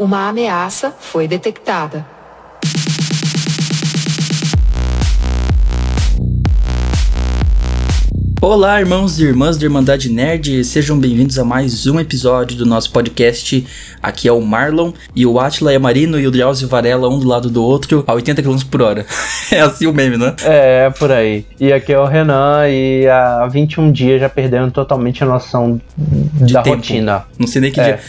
Uma ameaça foi detectada. Olá, irmãos e irmãs da Irmandade Nerd, sejam bem-vindos a mais um episódio do nosso podcast. Aqui é o Marlon e o Atila é Marino e o Drauzio Varela um do lado do outro a 80 km por hora. é assim o meme, né? É, por aí. E aqui é o Renan e há 21 dias já perdendo totalmente a noção De da tempo. rotina. Não sei nem que É. dia.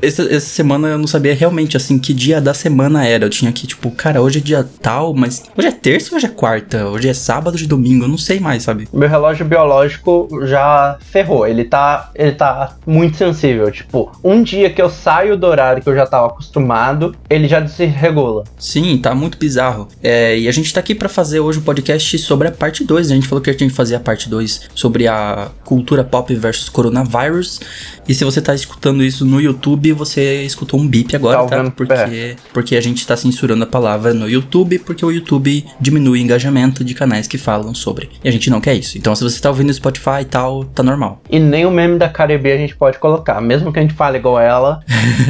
Essa, essa semana eu não sabia realmente, assim, que dia da semana era. Eu tinha aqui, tipo, cara, hoje é dia tal, mas hoje é terça ou hoje é quarta? Hoje é sábado de domingo? Eu não sei mais, sabe? Meu relógio biológico já ferrou. Ele tá, ele tá muito sensível. Tipo, um dia que eu saio do horário que eu já tava acostumado, ele já desregula. Sim, tá muito bizarro. É, e a gente tá aqui pra fazer hoje um podcast sobre a parte 2. A gente falou que a gente ia fazer a parte 2 sobre a cultura pop versus coronavírus. E se você tá escutando isso no YouTube, você escutou um bip agora, Tá tá? Porque, porque a gente tá censurando a palavra no YouTube, porque o YouTube diminui o engajamento de canais que falam sobre. E a gente não quer isso. Então se você tá ouvindo no Spotify e tal, tá normal. E nem o meme da Caribe a gente pode colocar. Mesmo que a gente fale igual ela,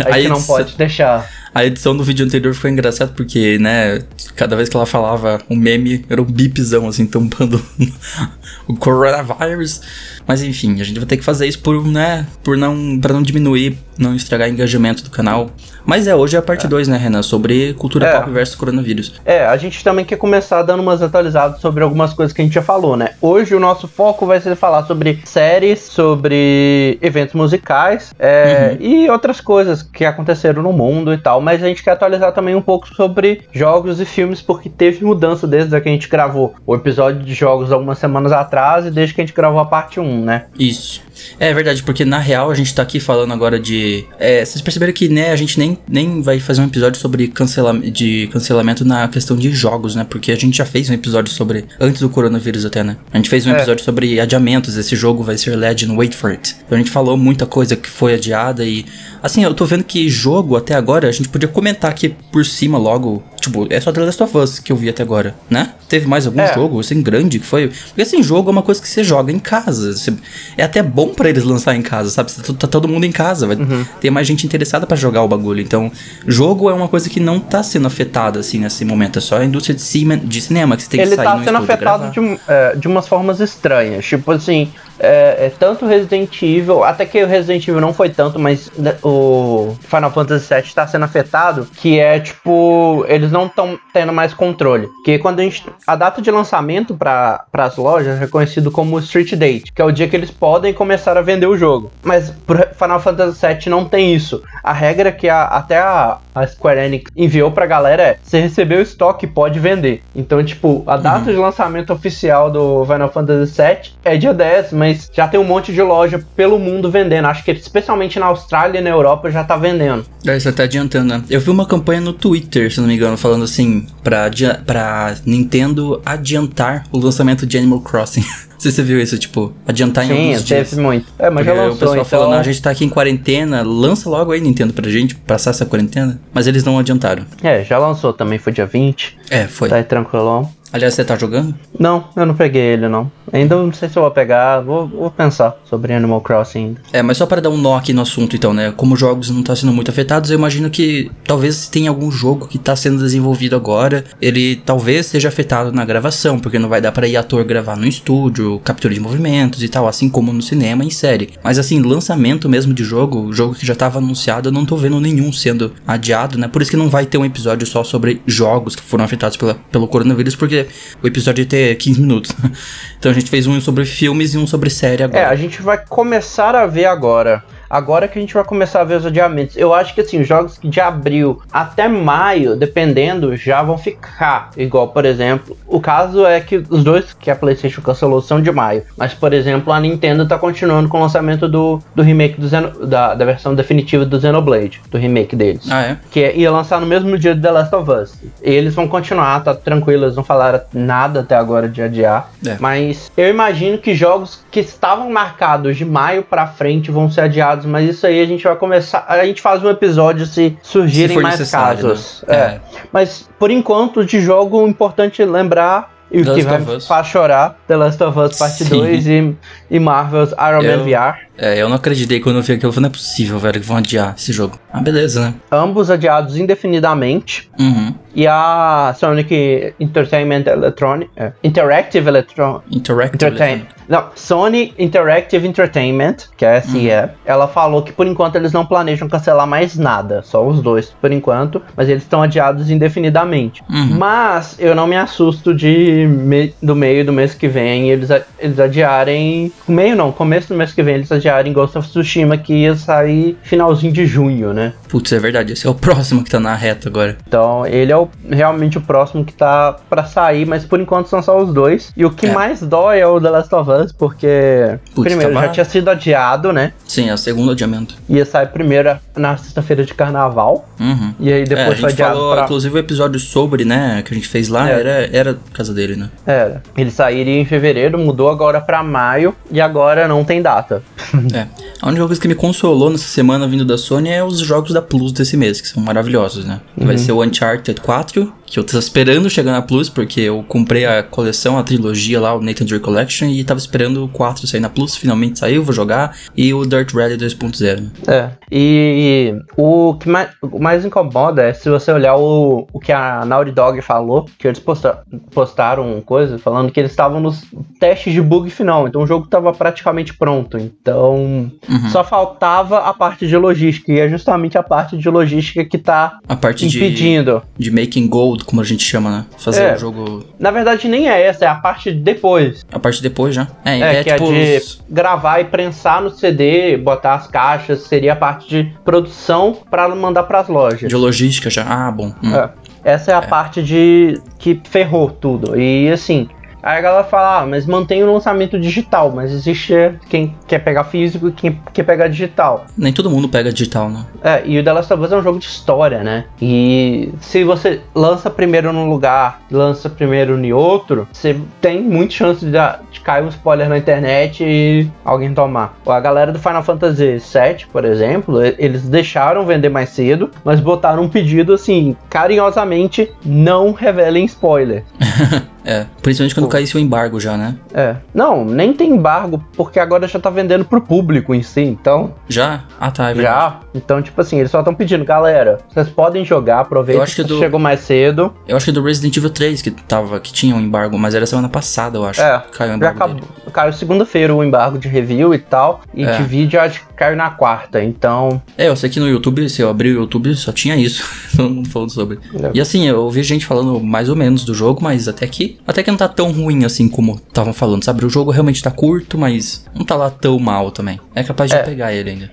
a Aí gente não pode deixar. A edição do vídeo anterior foi engraçado porque, né, cada vez que ela falava um meme, era um bipzão, assim, tampando o coronavírus. Mas enfim, a gente vai ter que fazer isso por, né, por não, pra não diminuir, não estragar o engajamento do canal. Mas é, hoje é a parte 2, né, Renan, sobre cultura É. pop versus coronavírus. É, a gente também quer começar dando umas atualizadas sobre algumas coisas que a gente já falou, né? Hoje o nosso foco vai ser falar sobre séries, sobre eventos musicais é, e outras coisas que aconteceram no mundo e tal. Mas a gente quer atualizar também um pouco sobre jogos e filmes, porque teve mudança desde que a gente gravou o episódio de jogos algumas semanas atrás e desde que a gente gravou a parte 1, né? Isso. É verdade, porque na real a gente tá aqui falando agora de. É, vocês perceberam que, né, a gente nem, nem vai fazer um episódio sobre cancela de cancelamento na questão de jogos, né? Porque a gente já fez um episódio sobre. Antes do coronavírus até, né? A gente fez um É. episódio sobre adiamentos. Esse jogo vai ser Legend, wait for it. Então a gente falou muita coisa que foi adiada e. Assim, eu tô vendo que jogo até agora, a gente podia comentar aqui por cima logo. Tipo, é só The Last of Us que eu vi até agora, né? Teve mais algum É. jogo, assim, grande que foi. Porque assim, jogo é uma coisa que você joga em casa. Você- é até bom pra eles lançar em casa, sabe? Tá, tá todo mundo em casa, vai Uhum. ter mais gente interessada pra jogar o bagulho. Então, jogo é uma coisa que não tá sendo afetada, assim, nesse momento. É só a indústria de, cima, de cinema que você tem que ele sair tá no sendo afetado de, é, de umas formas estranhas. Tipo assim, é, é tanto Resident Evil, até que o Resident Evil não foi tanto, mas né, o Final Fantasy VII tá sendo afetado, que é tipo, eles não estão tendo mais controle. Porque quando a gente. A data de lançamento para as lojas é conhecido como Street Date, que é o dia que eles podem começar a vender o jogo. Mas pro Final Fantasy VII não tem isso. A regra que a- até a, a Square Enix enviou pra galera é: você recebeu o estoque, pode vender. Então, tipo, a data de lançamento oficial do Final Fantasy VII é dia 10, mas já tem um monte de loja pelo mundo vendendo. Acho que especialmente na Austrália e na Europa já tá vendendo. É, você tá adiantando, né? Eu vi uma campanha no Twitter, se não me engano, falando assim, pra, pra Nintendo adiantar o lançamento de Animal Crossing. Não sei se você viu isso, tipo, adiantar em Sim, alguns dias. teve muito. É, mas já Porque o lançou, pessoal então. falou, não, a gente tá aqui em quarentena, lança logo aí Nintendo pra gente, passar essa quarentena. Mas eles não adiantaram. É, já lançou também, foi dia 20. É, foi. Tá aí tranquilão. Aliás, você tá jogando? Não, eu não peguei ele, não. Ainda não sei se eu vou pegar. Vou, vou pensar sobre Animal Crossing ainda. É, mas só para dar um nó aqui no assunto, então, né? Como jogos não estão sendo muito afetados, eu imagino que talvez tenha algum jogo que tá sendo desenvolvido agora, ele talvez seja afetado na gravação, porque não vai dar para ir ator gravar no estúdio, captura de movimentos e tal, assim como no cinema e em série. Mas assim, lançamento mesmo de jogo, jogo que já tava anunciado, eu não tô vendo nenhum sendo adiado, né? Por isso que não vai ter um episódio só sobre jogos que foram afetados pela, pelo coronavírus, porque o episódio ter 15 minutos. então a gente fez um sobre filmes e um sobre série agora. É, a gente vai começar a ver agora. Agora que a gente vai começar a ver os adiamentos. Eu acho que assim, os jogos de abril até maio, dependendo, já vão ficar. Igual, por exemplo, o caso é que os dois que a PlayStation cancelou são de maio. Mas, por exemplo, a Nintendo tá continuando com o lançamento do, do remake do Xeno, da, da versão definitiva do Xenoblade, do remake deles. Ah, é? Que é- ia lançar no mesmo dia do The Last of Us. E eles vão continuar, tá tranquilo, eles não falaram nada até agora de adiar. É. Mas eu imagino que jogos que estavam marcados de maio pra frente vão ser adiados. Mas isso aí a gente vai começar. A gente faz um episódio se surgirem for mais necessário, casos. né? É. Mas por enquanto, de jogo, o importante lembrar E o que vai faz chorar, The Last of Us Parte Sim. 2 e, e Marvel's Iron Eu- Man VR. É, eu não acreditei quando eu vi aquilo. Eu falei, não é possível, velho, que vão adiar esse jogo. Ah, beleza, né? Ambos adiados indefinidamente. Uhum. E a Sonic Entertainment Electronic... é, Interactive Electronic... Interactive. Entertain... Não, Sony Interactive Entertainment, que é a SE, ela falou que por enquanto eles não planejam cancelar mais nada, só os dois por enquanto, mas eles estão adiados indefinidamente. Uhum. Mas eu não me assusto de me- do meio do mês que vem eles, eles adiarem. Meio não, começo do mês que vem eles adiarem Ghost of Tsushima, que ia sair finalzinho de junho, né? Putz, é verdade. Esse é o próximo que tá na reta agora. Então, ele é o- realmente o próximo que tá pra sair, mas por enquanto são só os dois. E o que É. mais dói é o The Last of Us, porque Putz, primeiro tava- já tinha sido adiado, né? Sim, é o segundo adiamento. Ia sair primeiro na sexta-feira de carnaval. Uhum. E aí É, a depois foi gente adiado falou, pra. inclusive, o episódio sobre, né, que a gente fez lá, É. era, era por causa dele, né? Era. Ele sairia em fevereiro, mudou agora pra maio e agora não tem data. É. A única coisa que me consolou nessa semana vindo da Sony é os jogos da Plus desse mês, que são maravilhosos, né? Vai ser o Uncharted 4, que eu tava esperando chegar na Plus, porque eu comprei a coleção, a trilogia lá, o Nathan Drake Collection, e tava esperando o 4 sair na Plus, finalmente saiu, vou jogar, e o Dirt Rally 2.0. né? É. E o que mais, o mais incomoda é se você olhar o, o que a Naughty Dog falou, que eles posta- postaram coisa falando que eles estavam nos testes de bug final, então o jogo estava praticamente pronto. Então Uhum. só faltava a parte de logística, e é justamente a parte de logística que tá A parte de, impedindo. de making gold, como a gente chama, né? Fazer É. o jogo. Na verdade, nem é essa, é a parte de depois. A parte depois já. É, É, é, que tipo. é de gravar e prensar no CD, botar as caixas, seria a parte de produção para mandar pras lojas. de logística já. Ah, bom. Hum. É. Essa é a parte de que ferrou tudo. E assim, aí a galera fala, ah, mas mantém o lançamento digital, mas existe quem quer pegar físico e quem quer pegar digital. Nem todo mundo pega digital, né? É, e o The Last of Us é um jogo de história, né? E se você lança primeiro num lugar, lança primeiro em outro, você tem muita chance de, de cair um spoiler na internet e alguém tomar. A galera do Final Fantasy VII, por exemplo, eles deixaram vender mais cedo, mas botaram um pedido assim, carinhosamente, não revelem spoiler. É. Principalmente quando caísse o embargo já, né? É. Não, nem tem embargo, porque agora já tá vendendo pro público em si, então Já? Ah, tá, é verdade. Já. Então, tipo assim, eles só estão pedindo, galera, vocês podem jogar, aproveita Eu acho que que do- chegou mais cedo. Eu acho que do Resident Evil 3 que tava, que tinha um embargo, mas era semana passada, eu acho. É, Caiu o Já embargo acabou, dele. caiu segunda-feira o embargo de review e tal, e É. de vídeo acho que caiu na quarta, então... É, eu sei que no YouTube, se eu abrir o YouTube, só tinha isso. Todo mundo falando sobre. É. E assim, eu ouvi gente falando mais ou menos do jogo, mas até que. Até que não tá tão ruim assim como estavam falando, sabe? O jogo realmente tá curto, mas não tá lá tão mal também. É capaz de É. pegar ele ainda.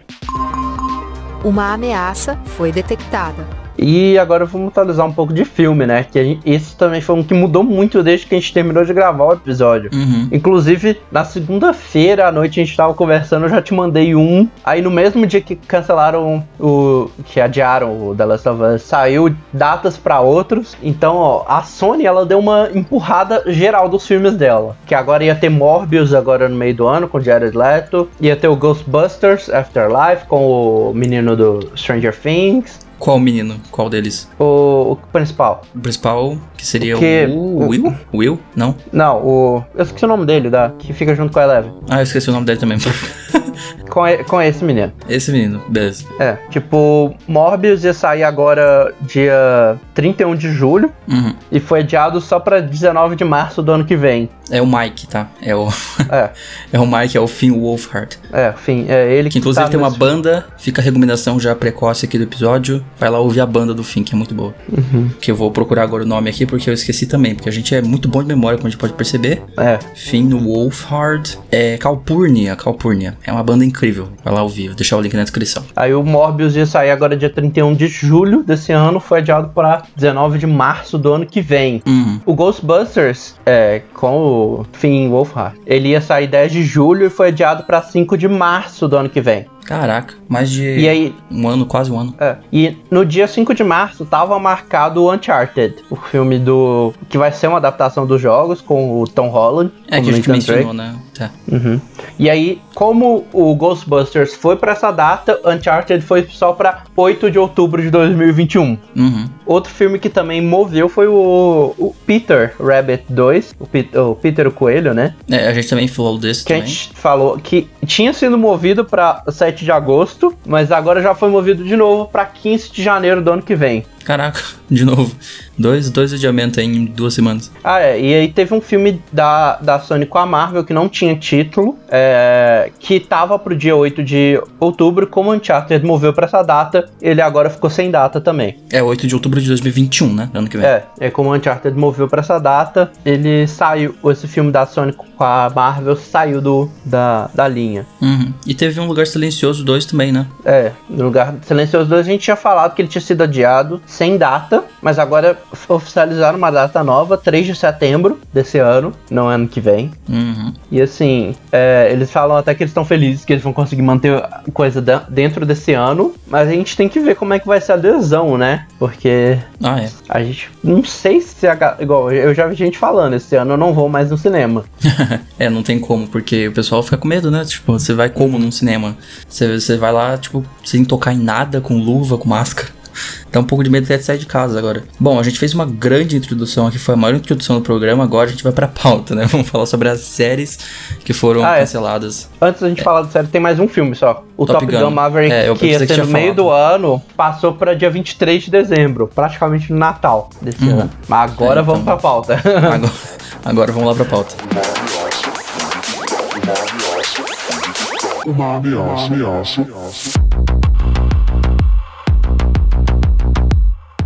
Uma ameaça foi detectada. E agora vamos atualizar um pouco de filme, né? Que gente- esse também foi um que mudou muito desde que a gente terminou de gravar o episódio. Uhum. Inclusive, na segunda-feira à noite a gente tava conversando, eu já te mandei um. Aí no mesmo dia que cancelaram o. que adiaram o The Last of Us, saiu datas pra outros. Então, ó, a Sony ela deu uma empurrada geral dos filmes dela. Que agora ia ter Morbius agora no meio do ano com Jared Leto. Ia ter o Ghostbusters Afterlife com o menino do Stranger Things. Qual menino? Qual deles? O, o principal. O principal, que seria Que- o Will? Will? Não? Não, o. Eu esqueci o nome dele, da, que fica junto com a Eleven. Ah, eu esqueci o nome dele também. Com, com esse menino. Esse menino, beleza. É, tipo, Morbius ia sair agora dia 31 de julho Uhum. e foi adiado só pra 19 de março do ano que vem. É o Mike, tá? É o, É, é o Mike, é o Finn Wolfhard. é, enfim, é ele Que inclusive tá tem uma nesse- banda, fica a recomendação já precoce aqui do episódio. Vai lá ouvir a banda do Finn, que é muito boa. Uhum. Que eu vou procurar agora o nome aqui, porque eu esqueci também. Porque a gente é muito bom de memória, como a gente pode perceber. É, Finn Wolfhard. É Calpurnia, Calpurnia. É uma banda incrível. Vai lá ouvir, vou deixar o link na descrição. aí o Morbius ia sair agora dia 31 de julho desse ano, foi adiado pra 19 de março do ano que vem. Uhum. O Ghostbusters, é, com o Finn Wolfhard, ele ia sair 10 de julho e foi adiado pra 5 de março do ano que vem. Caraca, mais de E aí, um ano, quase um ano. É. E no dia 5 de março tava marcado o Uncharted, o filme do. que vai ser uma adaptação dos jogos com o Tom Holland. É que a gente mencionou, Drake. né? É. Uhum. E aí, como o Ghostbusters foi pra essa data, Uncharted foi só pra 8 de outubro de 2021. Uhum. Outro filme que também moveu foi o, o Peter Rabbit 2, o, Pe- o Peter o Coelho, né? É, a gente também falou desse Que a também. gente falou que tinha sido movido pra 7 de agosto, mas agora já foi movido de novo pra 15 de janeiro do ano que vem. Caraca, de novo. Dois, dois adiamentos aí em duas semanas. Ah, é. E aí teve um filme da, da Sony com a Marvel que não tinha título, é, que tava pro dia 8 de outubro. Como o Uncharted moveu pra essa data, ele agora ficou sem data também. É 8 de outubro de 2021, né? Ano que vem. É, é como o Uncharted moveu pra essa data, ele saiu, esse filme da Sony com a Marvel saiu do, da, da linha. Uhum. E teve um Lugar Silencioso 2 também, né? É, no lugar Silencioso 2 a gente tinha falado que ele tinha sido adiado sem data, mas agora oficializaram uma data nova, 3 de setembro desse ano, não ano que vem. Uhum. E assim, é, eles falam até que eles estão felizes que eles vão conseguir manter coisa dentro desse ano, mas a gente tem que ver como é que vai ser a adesão, né? Porque Ah, é. a gente não sei se a, igual eu já vi gente falando, esse ano eu não vou mais no cinema. é, não tem como, porque o pessoal fica com medo, né? Tipo, você vai como num cinema? Você, você vai lá, tipo, sem tocar em nada, com luva, com máscara. Dá um pouco de medo até de sair de casa agora. Bom, a gente fez uma grande introdução aqui, foi a maior introdução do programa. Agora a gente vai pra pauta, né? Vamos falar sobre as séries que foram Ah, é. canceladas. Antes da gente falar do série, tem mais um filme só. O Top Top, Gun. Gun, Maverick, É, eu que ia ser no meio falado. do ano, passou pra dia 23 de dezembro, praticamente no Natal desse Uhum. ano. Mas agora É, vamos então. pra pauta. Agora, agora vamos lá pra pauta. Uma ameaça. ameaça.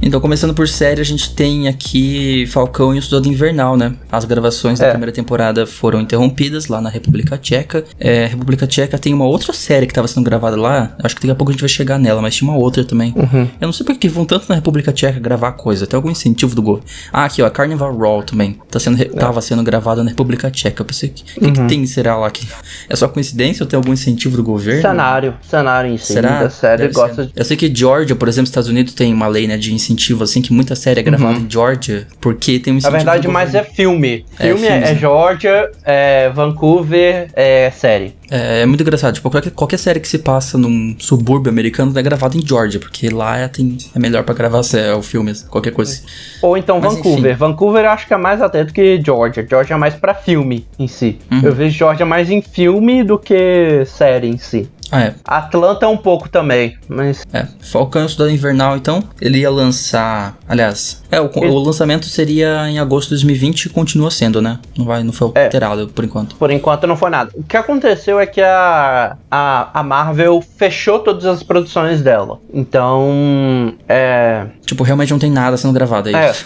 Então, começando por série, a gente tem aqui Falcão e o Soldado Invernal, né? As gravações da É. primeira temporada foram interrompidas lá na República Tcheca. É, República Tcheca tem uma outra série que estava sendo gravada lá. Acho que daqui a pouco a gente vai chegar nela, mas tinha uma outra também. Eu não sei por que vão tanto na República Tcheca gravar coisa. Tem algum incentivo do governo? Ah, aqui, ó, Carnival Row também. Tá sendo, re- Tava sendo gravada na República Tcheca. Eu pensei, o que, que, que tem, será lá? Que, é só coincidência ou tem algum incentivo do governo? cenário, cenário em si Será? da série gosta ser. de... Eu sei que Georgia, por exemplo, Estados Unidos tem uma lei, né, de incentivo, assim, que muita série é gravada em Georgia, porque tem um Na incentivo. verdade, mais é filme. É, Filme é, é? Georgia, é Vancouver, é série. é. É muito engraçado. Tipo, qualquer, qualquer série que se passa num subúrbio americano é gravada em Georgia, porque lá é, tem, é melhor pra gravar sé- o filme, qualquer coisa. Ou então Mas, Vancouver. enfim. Vancouver eu acho que é mais atento que Georgia. Georgia é mais pra filme em si. Uhum. Eu vejo Georgia mais em filme do que série em si. Ah, é. Atlanta um pouco também, mas É, Falcão Soldado Invernal, então, ele ia lançar. Aliás, é, o, Ele- o lançamento seria em agosto de 2020 e continua sendo, né? Não, vai, não foi É. alterado por enquanto. por enquanto não foi nada. O que aconteceu é que a, a, a Marvel fechou todas as produções dela. Então, é. Tipo, realmente não tem nada sendo gravado aí. É. Isso,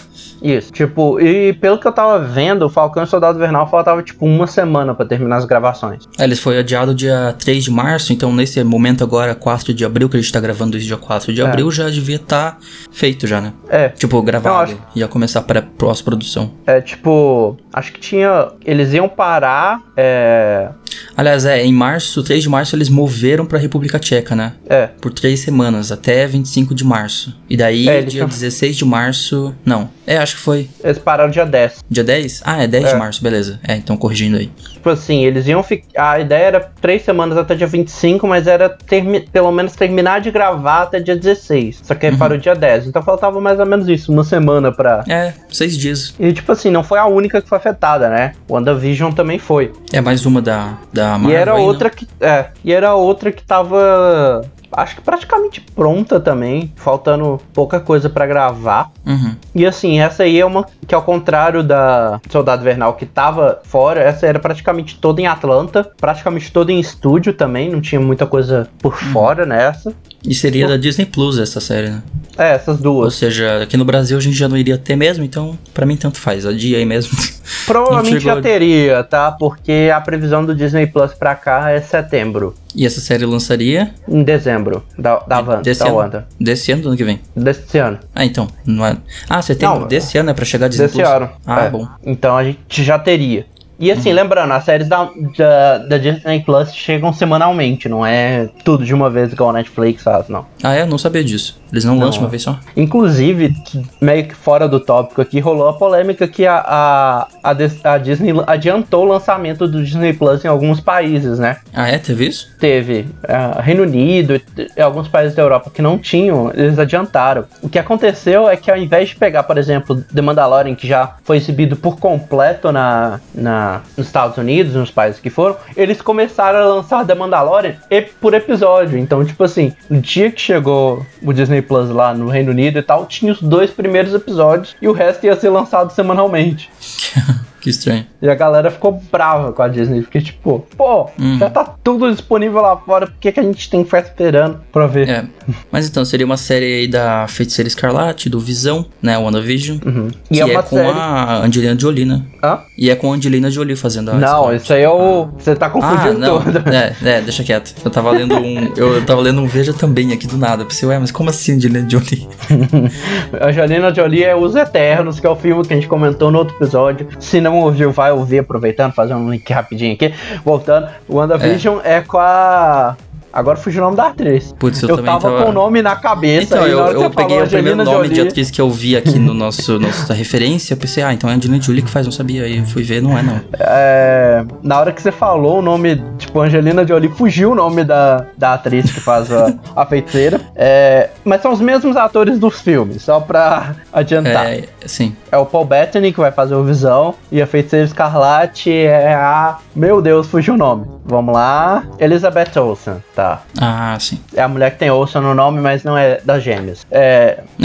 tipo, e pelo que eu tava vendo, o Falcão e o Soldado Invernal faltava tipo uma semana pra terminar as gravações. É, ele foi adiado dia 3 de março, então nesse momento agora, 4 de abril, que a gente tá gravando isso dia 4 de É. abril, já devia estar feito já, né? É, Tipo, gravado. Acho- Ia começar para pós-produção. é tipo, acho que tinha. Eles iam parar. É. Aliás, é, em março, 3 de março, eles moveram pra República Tcheca, né? É. Por três semanas, até 25 de março. E daí, É, dia tinham- 16 de março. Não, é, acho que foi. Eles pararam dia 10. Dia 10? Ah, é 10 É. de março, beleza. É, então corrigindo aí. Tipo assim, eles iam ficar. A ideia era três semanas até dia 25, mas era termi- pelo menos terminar de gravar até dia 16. Só que aí parou dia 10. Então faltava mais ou menos isso, uma semana pra. É, seis dias. E tipo assim, não foi a única que foi afetada, né? WandaVision também foi. É mais uma da, da Marvel e era outra que. É. E era outra que tava. Acho que praticamente pronta também. Faltando pouca coisa pra gravar. Uhum. E assim, essa aí é uma que ao contrário da Soldado Vernal que tava fora, essa era praticamente toda em Atlanta, praticamente toda em estúdio também, não tinha muita coisa por Uhum. fora nessa. E seria da Disney Plus essa série, né? É, essas Ou duas. seja, aqui no Brasil a gente já não iria ter mesmo, então pra mim tanto faz. A dia aí mesmo. Provavelmente já teria, tá? Porque a previsão do Disney Plus pra cá é setembro, e essa série lançaria em dezembro, da, da, Wanda, desse da ano. Wanda. Desse ano do ano que vem. Desse ano. Ah, então. Não é... Ah, setembro Não, desse ano é pra chegar a Disney Desse Plus? ano. Ah, é. bom. Então a gente já teria. E assim, lembrando, as séries da, da, da Disney Plus chegam semanalmente, não é tudo de uma vez igual a Netflix faz, não. Ah, é? Não sabia disso. Eles não, Não. lançam uma vez só? Inclusive, meio que fora do tópico aqui, rolou a polêmica que a, a, a, a Disney adiantou o lançamento do Disney Plus em alguns países, né? Ah, é? Teve isso? Teve ah, Reino Unido e e alguns países da Europa que não tinham, eles adiantaram. O que aconteceu é que ao invés de pegar, por exemplo, The Mandalorian, que já foi exibido por completo na, na, nos Estados Unidos, nos países que foram, eles começaram a lançar The Mandalorian por episódio. Então, tipo assim, no dia que chegou o Disney Plus lá no Reino Unido e tal, tinha os dois primeiros episódios e o resto ia ser lançado semanalmente. Que estranho. E a galera ficou brava com a Disney, porque tipo, pô, Hum. já tá tudo disponível lá fora, por que, que a gente tem que ficar esperando pra ver? É. Mas então, seria uma série aí da Feiticeira Escarlate, do Visão, né? WandaVision. Uhum. E E é, é com série. a Angelina Jolie, né? Hã? E é com a Angelina Jolie fazendo a Não, isso aí é o. Você tá Ah, confundindo não. tudo. É, é, deixa quieto. Eu tava lendo um. Eu tava lendo um Veja também aqui do nada. Pensei, ué, mas como assim Angelina Jolie? Angelina Jolie é Os Eternos, que é o filme que a gente comentou no outro episódio. Se não ouviu, vai ouvir, aproveitando, fazer um link rapidinho aqui. Voltando, o WandaVision é, com a. Agora fugiu o nome da atriz. Putz, eu, Eu, também tava, tava. com o nome na cabeça. Então, eu, eu peguei falou o primeiro nome de Jolie- atriz que eu vi aqui no nosso nossa referência. Eu pensei, ah, então é a Angelina Jolie que faz, não sabia. Aí fui ver, não é não. É, na hora que você falou o nome, tipo, Angelina Jolie, fugiu o nome da, da atriz que faz a, a feiticeira. É, mas são os mesmos atores dos filmes, só pra adiantar. É, É, sim. o Paul Bettany que vai fazer o Visão, e a feiticeira Escarlate é a. Meu Deus, fugiu o nome. Vamos lá. Elizabeth Olsen, tá. Ah, sim. É a mulher que tem Olsen no nome, mas não é das gêmeas. É.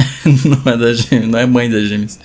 não é da gêmeas, não é mãe das gêmeas.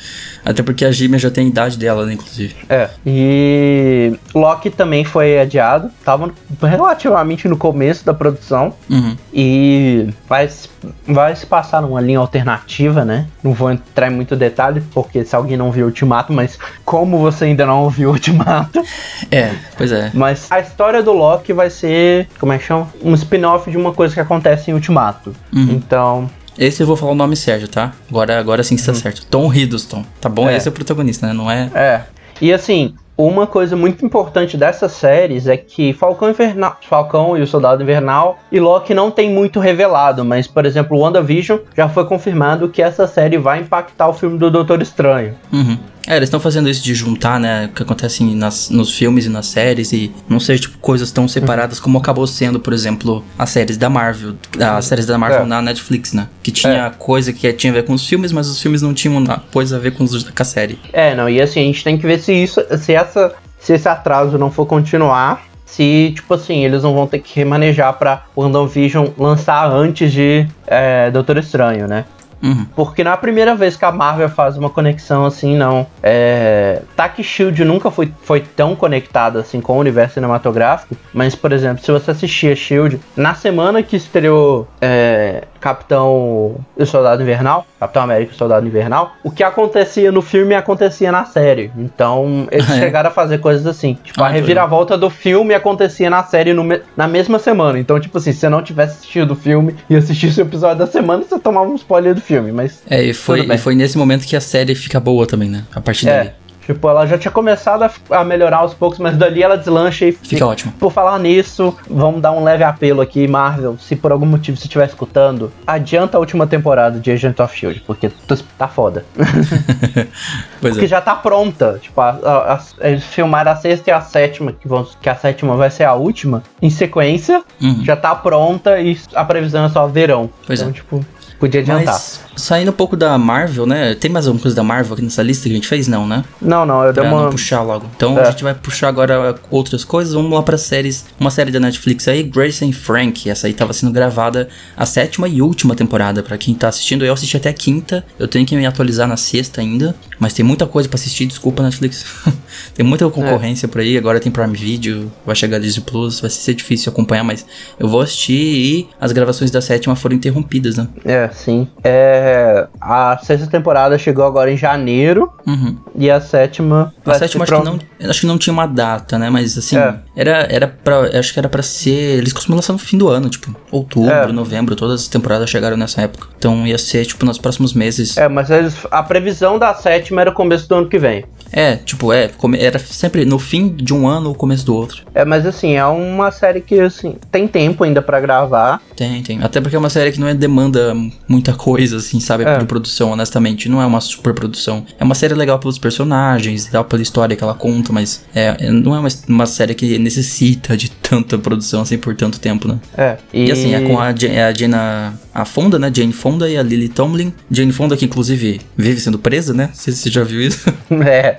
Até porque a gêmea já tem a idade dela, né, inclusive. É. E Loki também foi adiado. Tava relativamente no começo da produção. Uhum. E vai, se- vai se passar numa linha alternativa, né? Não vou entrar em muito detalhe, porque se alguém não viu Ultimato, mas como você ainda não viu Ultimato. É, pois é. Mas a história do Loki vai ser, como é que chama? Um spin-off de uma coisa que acontece em Ultimato. Uhum. Então, Esse eu vou falar o nome certo, tá? Agora, agora sim está certo. Tom Hiddleston. Tá bom? É. Esse é o protagonista, né? Não é. É. E assim, uma coisa muito importante dessas séries é que Falcão, Invernal, Falcão e o Soldado Invernal e Loki não tem muito revelado, mas, por exemplo, WandaVision já foi confirmado que essa série vai impactar o filme do Doutor Estranho. Uhum. É, eles estão fazendo isso de juntar, né? O que acontece nas, nos filmes e nas séries e não ser, tipo, coisas tão separadas como acabou sendo, por exemplo, as séries da Marvel. As séries da Marvel É. na Netflix, né? Que tinha coisa que tinha a ver com os filmes, mas os filmes não tinham coisa a ver com, os, com a série. É, não, e assim, a gente tem que ver se isso, se essa, se esse atraso não for continuar, se, tipo assim, eles não vão ter que remanejar pra WandaVision lançar antes de é, Doutor Estranho, né? Uhum. Porque não é a primeira vez que a Marvel faz uma conexão assim, não. É... Tac Shield nunca foi, foi tão conectado assim com o universo cinematográfico. Mas, por exemplo, se você assistir a Shield, na semana que estreou é, Capitão e o Soldado Invernal, Capitão América e o Soldado Invernal, o que acontecia no filme acontecia na série. Então, eles Ah, é? chegaram a fazer coisas assim. Tipo, Ah, a que reviravolta do filme acontecia na série me- na mesma semana. Então, tipo assim, se você não tivesse assistido o filme e assistisse o episódio da semana, você tomava um spoiler do filme. Mas É, e foi, e foi nesse momento que a série fica boa também, né? A partir É, dali. Tipo, ela já tinha começado a, a melhorar aos poucos, mas dali ela deslancha e Fica ótimo. Por falar nisso, vamos dar um leve apelo aqui, Marvel. Se por algum motivo você estiver escutando, adianta a última temporada de Agent of Shield, porque tá foda. pois Porque é. já tá pronta. Tipo, a- a- a- eles filmaram a sexta e a sétima, que, vão, que a sétima vai ser a última, em sequência, Uhum. já tá pronta e a previsão é só verão. Pois então, é. tipo, podia adiantar. Mas, saindo um pouco da Marvel, né? Tem mais alguma coisa da Marvel aqui nessa lista que a gente fez? Não, né? Não, não, eu dei Pra uma. não puxar logo. Então É. a gente vai puxar agora outras coisas. Vamos lá pra séries. Uma série da Netflix aí, Grace and Frank. Essa aí tava sendo gravada a sétima e última temporada. Pra quem tá assistindo, eu assisti até a quinta. Eu tenho que me atualizar na sexta ainda. Mas tem muita coisa pra assistir, desculpa, Netflix. tem muita concorrência por aí. Agora tem Prime Video, vai chegar Disney Plus. Vai ser difícil acompanhar, mas eu vou assistir. E as gravações da sétima foram interrompidas, né? É, sim. É, a sexta temporada chegou agora em janeiro Uhum. e a sétima. A sétima acho que, não, acho que não tinha uma data, né? Mas assim, É. era, era pra. Acho que era pra ser. Eles costumam lançar no fim do ano, tipo, outubro, É. novembro, todas as temporadas chegaram nessa época. Então ia ser, tipo, nos próximos meses. É, mas eles, a previsão da sétima era o começo do ano que vem. É, tipo, é, era sempre no fim de um ano ou começo do outro. É, mas assim, é uma série que, assim, tem tempo ainda pra gravar. Tem, tem. Até porque é uma série que não é demanda muita coisa, assim, sabe? É. De produção, honestamente. Não é uma super produção. É uma série legal pelos personagens e tal, pela história que ela conta, mas é, não é uma, uma série que necessita de tanta produção, assim, por tanto tempo, né? É. E, assim, é com a, Ja- é a Jane, a Fonda, né? Jane Fonda e a Lily Tomlin. Jane Fonda, que inclusive vive sendo presa, né? Não sei se você já viu isso. É.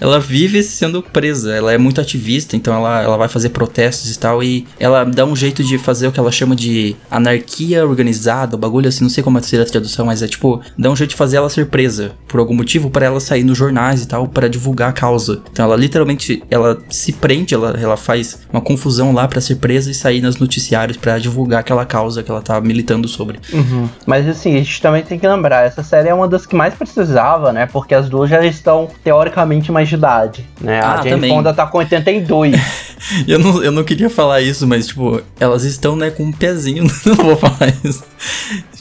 ela vive sendo presa. Ela é muito ativista, então ela, ela vai fazer protestos e tal. E ela dá um jeito de fazer o que ela chama de anarquia organizada, o bagulho assim, não sei como seria a tradução, mas é tipo, dá um jeito de fazer ela ser presa por algum motivo para ela sair nos jornais e tal, para divulgar a causa. Então ela literalmente, ela se prende, ela, ela faz uma confusão lá para ser presa e sair nos noticiários para divulgar aquela causa que ela tá militando sobre. Uhum. Mas assim, a gente também tem que lembrar, essa série é uma das que mais precisava, né? Porque as duas já estão teoricamente mais de idade, né? Ah, a Jane também. Fonda tá com 82. Eu não, eu não queria falar isso, mas, tipo, elas estão, né, com um pezinho. Não vou falar isso.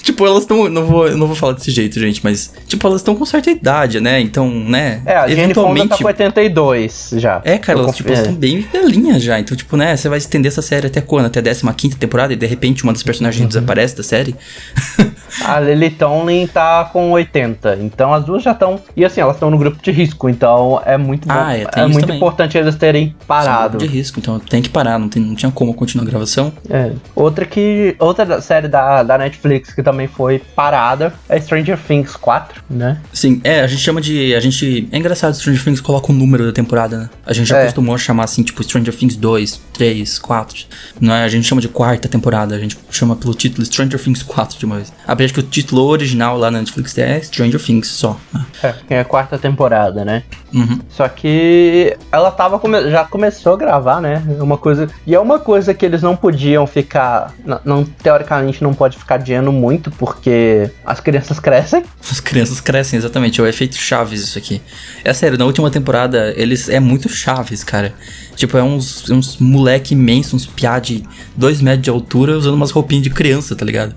Tipo, elas estão. Não vou, eu não vou falar desse jeito, gente, mas, tipo, elas estão com certa idade, né? Então, né? É, a Jane Fonda tá com 82 já. É, cara, elas, tipo, elas estão bem velhinhas já. Então, tipo, né, você vai estender essa série até quando? Até a 15 temporada e de repente uma das personagens desaparece da série? A Lily Tomlin tá com 80. Então as duas já estão. E assim, elas estão no grupo de risco. Então é muito bom. Ah, é, tem é isso muito também. importante eles terem parado. De risco, então tem que parar, não, tem, não tinha como continuar a gravação. É. Outra que. Outra série da, da Netflix que também foi parada é Stranger Things 4, né? Sim, é, a gente chama de. A gente. É engraçado, Stranger Things coloca o número da temporada, né? A gente já É. acostumou a chamar assim, tipo, Stranger Things 2, 3, 4. Não é? A gente chama de quarta temporada, a gente chama pelo título Stranger Things 4 de uma vez. Apesar que o título original lá na Netflix é Stranger Things só. né? É, é a quarta temporada, né? Uhum. Só que ela tava come- já começou a gravar, né? Uma coisa e é uma coisa que eles não podiam ficar, não teoricamente não pode ficar adiando muito porque as crianças crescem. As crianças crescem, exatamente. É o efeito Chaves isso aqui. É sério, na última temporada, eles é muito Chaves, cara. Tipo, é uns, uns moleque imenso, uns piá de 2 metros de altura usando umas roupinhas de criança, tá ligado?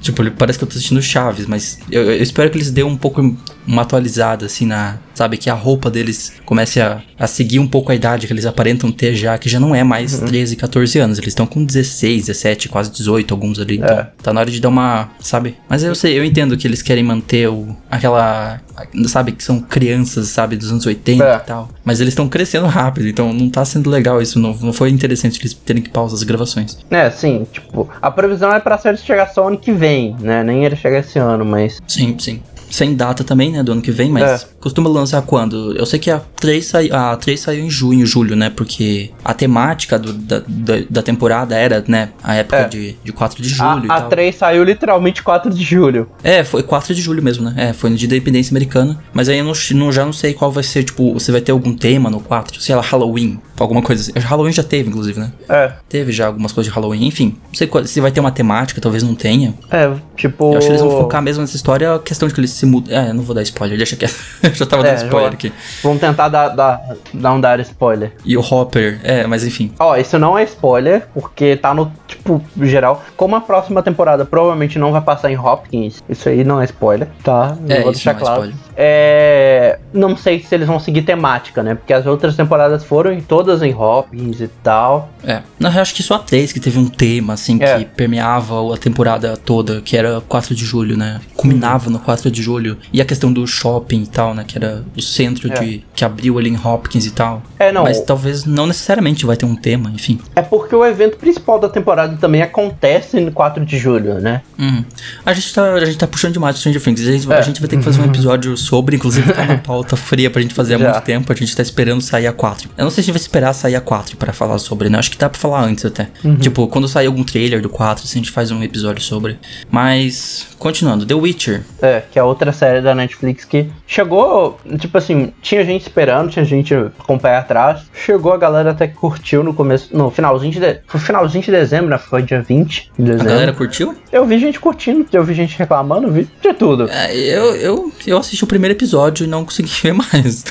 Tipo, parece que eu tô assistindo Chaves, mas eu, eu espero que eles dêem um pouco uma atualizada, assim, na. Sabe, que a roupa deles comece a, a seguir um pouco a idade que eles aparentam ter já, que já não é mais 13, 14 anos. Eles estão com 16, 17, quase 18, alguns ali. Então, É. tá na hora de dar uma. Sabe? Mas eu sei, eu entendo que eles querem manter o. aquela. Sabe, que são crianças, sabe, dos anos 80 É. e tal. Mas eles estão crescendo rápido, então não tá sendo legal isso. Não, não foi interessante eles terem que pausar as gravações. É, sim, tipo, a previsão é pra série chegar só ano que vem, né? Nem ele chega esse ano, mas Sim, sim. Sem data também, né, do ano que vem, mas É. costuma lançar quando? Eu sei que a 3, sai, a 3 saiu em junho, julho, né, porque a temática do- da, da, da temporada era, né, a época É. de, de 4 de julho a, a tal. 3 saiu literalmente 4 de julho. É, foi 4 de julho mesmo, né? É, foi no dia da independência americana. Mas aí eu não, não- já não sei qual vai ser, tipo, você vai ter algum tema no 4, sei lá, Halloween, alguma coisa assim. Halloween já teve, inclusive, né? É, Teve já algumas coisas de Halloween, enfim. Não sei qual- se vai ter uma temática, talvez não tenha. é, tipo. Eu acho que eles vão focar mesmo nessa história, a questão de que eles se mudam. É, eu não vou dar spoiler, deixa quieto. eu já tava É, dando spoiler vou- aqui. Vamos tentar dar, dar, não dar spoiler. E o Hopper, é, mas enfim. Ó, isso não é spoiler, porque tá no, tipo, geral. Como a próxima temporada provavelmente não vai passar em Hopkins, isso aí não é spoiler, tá? Eu É, vou isso deixar é claro. spoiler. É. Não sei se eles vão seguir temática, né? Porque as outras temporadas foram todas em Hopkins e tal. É. Na real, acho que só a 3 que teve um tema, assim, É. que permeava a temporada toda, que era 4 de julho, né? Culminava no 4 de julho. E a questão do shopping e tal, né? Que era o centro É. de. que abriu ali em Hopkins e tal. É, não. Mas talvez não necessariamente vai ter um tema, enfim. É porque o evento principal da temporada também acontece no 4 de julho, né? Hum. A, gente tá, a gente tá puxando demais o Stranger Things. A gente, a É. gente vai ter que fazer um episódio sobre, inclusive tá na pauta fria pra gente fazer há Já. muito tempo. A gente tá esperando sair a 4. Eu não sei se a gente vai esperar sair a 4 pra falar sobre, né? Acho que dá pra falar antes até. Uhum. Tipo, quando sair algum trailer do 4, assim, a gente faz um episódio sobre. Mas, continuando, The Witcher. É, que é outra série da Netflix que chegou, tipo assim, tinha gente esperando, tinha gente com o pé atrás. Chegou a galera até que curtiu no começo, no finalzinho de, de- finalzinho de dezembro, né? Foi dia 20 de A dezembro. galera curtiu? Eu vi gente curtindo, eu vi gente reclamando, vi de tudo. É, eu, eu, eu assisti o primeiro episódio e não consegui ver mais.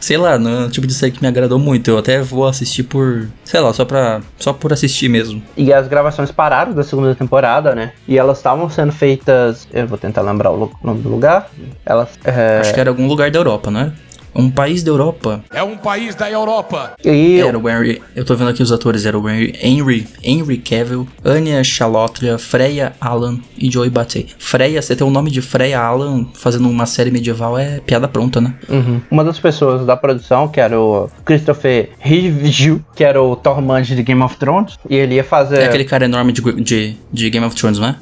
Sei lá, não é um tipo de série que me agradou muito. Eu até vou assistir por, sei lá, só pra, só por assistir mesmo. E as gravações pararam da segunda temporada, né? E elas estavam sendo feitas. Eu vou tentar lembrar o nome do lugar. Elas. é, Acho que era algum lugar da Europa, não é? Um país da Europa. É um país da Europa. E Era o Henry. Eu tô vendo aqui os atores. Era o Henry, Henry, Henry Cavill, Anya Chalotria, Freya Allan e Joey Batey. Freya, você tem o nome de Freya Allan fazendo uma série medieval é piada pronta, né? Uhum. Uma das pessoas da produção, que era o Christopher Reeve, que era o Tormund de Game of Thrones, e ele ia fazer. É aquele cara enorme de, de, de Game of Thrones, não é?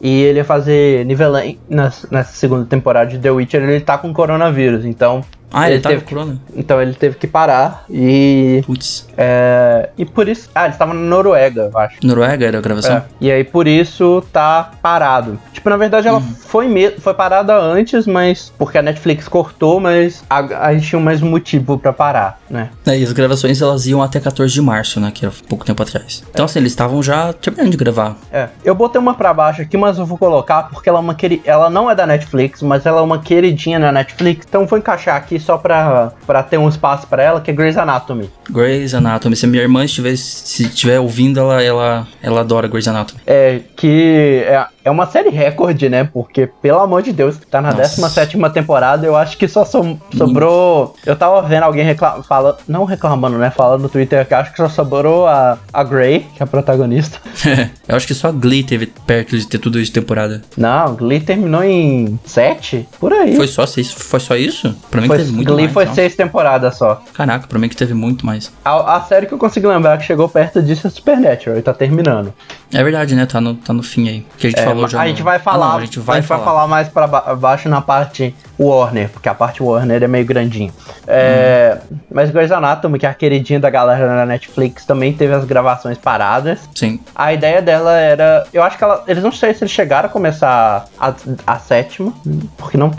E ele ia fazer Nivelém nessa, nessa segunda temporada de The Witcher, ele tá com coronavírus, então. Ah, ele, tava teve com corona? Então ele teve que parar e. Putz. É, e por isso. Ah, ele estava na Noruega, eu acho. Noruega era a gravação? É, e aí por isso tá parado. Tipo, na verdade ela foi, me foi parada antes, mas. Porque a Netflix cortou, mas a, a gente tinha mais um motivo pra parar, né? É, e as gravações elas iam até 14 de março, né? Que era pouco tempo atrás. Então, assim, eles estavam já terminando de gravar. É. Eu botei uma pra baixo aqui, mas eu vou colocar porque ela é uma queri... ela não é da Netflix, mas ela é uma queridinha na Netflix. Então vou encaixar aqui só pra, pra ter um espaço pra ela, que é Grey's Anatomy. Grey's Anatomy. Se minha irmã estiver, se estiver ouvindo, ela, ela, ela adora Grey's Anatomy. É, que é, é uma série recorde, né? Porque, pelo amor de Deus, tá na Nossa. 17 temporada, eu acho que só som- sobrou. Eu tava vendo alguém reclamando, fala, não reclamando, né? Falando no Twitter que acho que só sobrou a, a Grey, que é a protagonista. Eu acho que só Glee teve perto de ter tudo isso de temporada. Não, Glee terminou em 7? Por aí. Foi só, seis, foi só isso? Pra mim Foi- teve muito Glee mais. foi nossa. seis temporadas só. Caraca, pra mim que teve muito mais. A, a série que eu consigo lembrar que chegou perto disso é Supernatural, e tá terminando. É verdade, né? Tá no, tá no fim aí. Que a gente É, falou já. a gente vai Ah, falar, não, a gente vai falar. falar mais pra ba- baixo na parte Warner, porque a parte Warner é meio grandinha. É, Hum. Mas Grey's Anatomy, que é a queridinha da galera na Netflix, também teve as gravações paradas. Sim. A ideia dela era. Eu acho que ela. Eles não sei se eles chegaram a começar a, a sétima, porque não.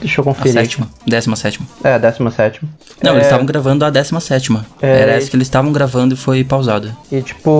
Deixa eu A conferir. sétima. Décima sétima. É, a décima sétima. Não, É, eles estavam gravando a décima sétima. É, Era essa que eles estavam gravando e foi pausada. E tipo,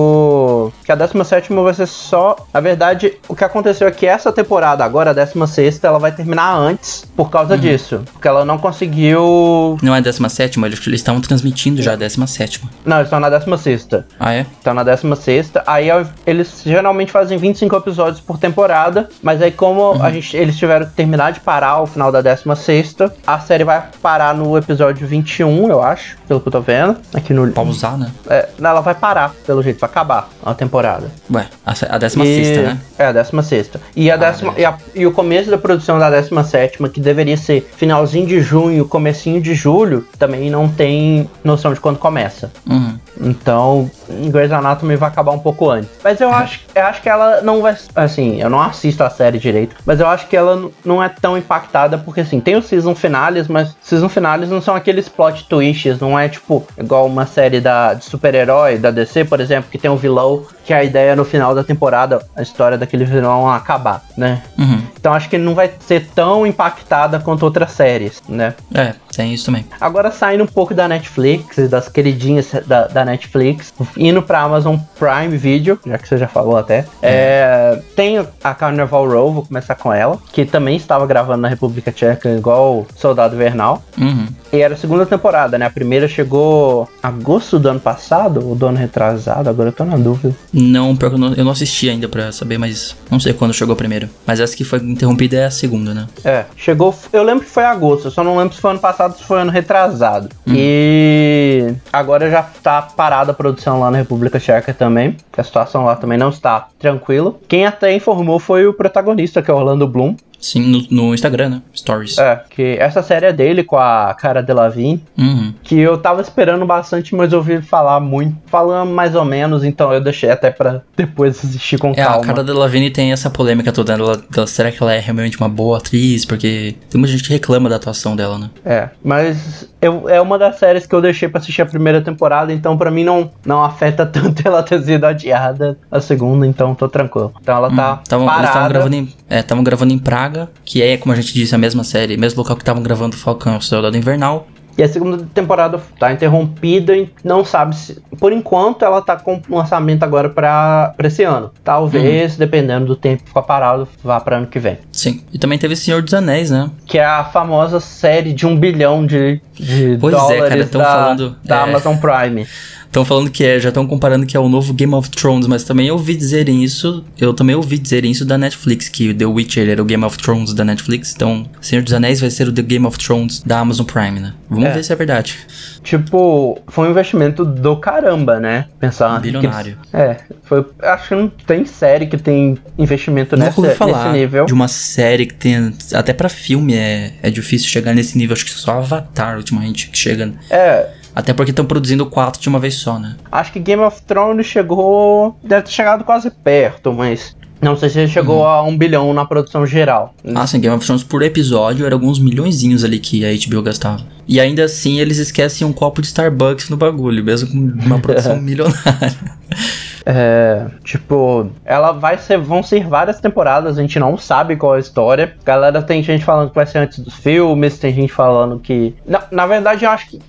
que a 17 vai ser só. Na verdade, o que aconteceu é que essa temporada, agora, a 16, ela vai terminar antes por causa Uhum. disso. Porque ela não conseguiu. Não é a décima sétima, eles eles estavam transmitindo já a décima sétima. Não, eles estão na 16. Ah, é? Estão na 16. Aí eles geralmente fazem 25 episódios por temporada. Mas aí, como Uhum. a gente, eles tiveram que terminar de parar ao final da 16, a série vai parar no episódio 21, eu acho, pelo que eu tô vendo. Aqui no. Pausar, né? É, não, ela vai parar, pelo jeito, vai acabar temporada. Ué, a, a décima E- sexta, né? É, a 16. E, a décima, e, a- e o começo da produção da 17, que deveria ser finalzinho de junho, comecinho de julho, também não tem noção de quando começa. Uhum. Então, Grey's Anatomy vai acabar um pouco antes. Mas eu acho, eu acho que ela não vai. Assim, eu não assisto a série direito, mas eu acho que ela não é tão impactada, porque assim, tem os season finales, mas season finales não são aqueles plot twists, não é tipo igual uma série da, de super-herói da DC, por exemplo, que tem um vilão que a ideia no final da temporada, a história daquele vilão acabar, né? Uhum. Então acho que não vai ser tão impactada quanto outras séries, né? É, tem isso também. Agora saindo um pouco da Netflix, das queridinhas da, da Netflix, indo pra Amazon Prime Video, já que você já falou até. É, tem a Carnival Row, vou começar com ela, que também estava gravando na República Tcheca, igual Soldado Invernal. Uhum. E era a segunda temporada, né? A primeira chegou agosto do ano passado, ou do ano retrasado, agora eu tô na dúvida. Não, pior que eu não, eu não assisti ainda pra saber, mas não sei quando chegou primeiro. Mas essa que foi interrompida é a segunda, né? É, chegou. Eu lembro que foi agosto, eu só não lembro se foi ano passado ou se foi ano retrasado. Hum. E agora já tá parada a produção lá na República Tcheca também. que A situação lá também não está tranquila. Quem até informou foi o protagonista, que é Orlando Bloom. Sim, no, no Instagram, né? Stories. É, que essa série é dele com a cara Delevingne. Uhum. Que eu tava esperando bastante, mas ouvi falar muito, falando mais ou menos, então eu deixei até pra depois assistir com É, calma. a cara da Lavigne tem essa polêmica toda. Ela, dela- será que ela é realmente uma boa atriz? Porque tem muita gente que reclama da atuação dela, né? É, mas eu, é uma das séries que eu deixei pra assistir a primeira temporada, então pra mim não, não afeta tanto ela ter sido adiada a segunda, então tô tranquilo. Então ela tá Tavam- eles estavam parada. gravando em. É, gravando em Praga, que é, como a gente disse, a mesma série, mesmo local que estavam gravando Falcão e o Soldado Invernal. E a segunda temporada tá interrompida e não sabe se. Por enquanto, ela tá com um lançamento agora pra, pra esse ano. Talvez, Uhum. dependendo do tempo que ficar parado, vá pra ano que vem. Sim. E também teve Senhor dos Anéis, né? Que é a famosa série de um bilhão de, de Pois é, dólares cara, tão da, falando- da é. Amazon Prime. Estão falando que é, já estão comparando que é o novo Game of Thrones, mas também ouvi dizerem isso, eu também ouvi dizerem isso da Netflix, que The Witcher era o Game of Thrones da Netflix, então Senhor dos Anéis vai ser o The Game of Thrones da Amazon Prime, né? Vamos É. ver se é verdade. Tipo, foi um investimento do caramba, né? Pensar. Bilionário. que- é, foi. Acho que não tem série que tem investimento nessa, nesse nível. de uma série que tem. Até pra filme é, é difícil chegar nesse nível. Acho que só Avatar ultimamente que chega. É, Até porque estão produzindo quatro de uma vez só, né? acho que Game of Thrones chegou. Deve ter chegado quase perto, mas. Não sei se chegou a um bilhão na produção geral. Ah, sim, Game of Thrones por episódio era alguns milhõezinhos ali que a HBO gastava. E ainda assim eles esquecem um copo de Starbucks no bagulho, mesmo com uma produção milionária. É, tipo, ela vai ser, vão ser várias temporadas, a gente não sabe qual é a história. Galera, tem gente falando que vai ser antes dos filmes, tem gente falando que. Na, na verdade, eu acho que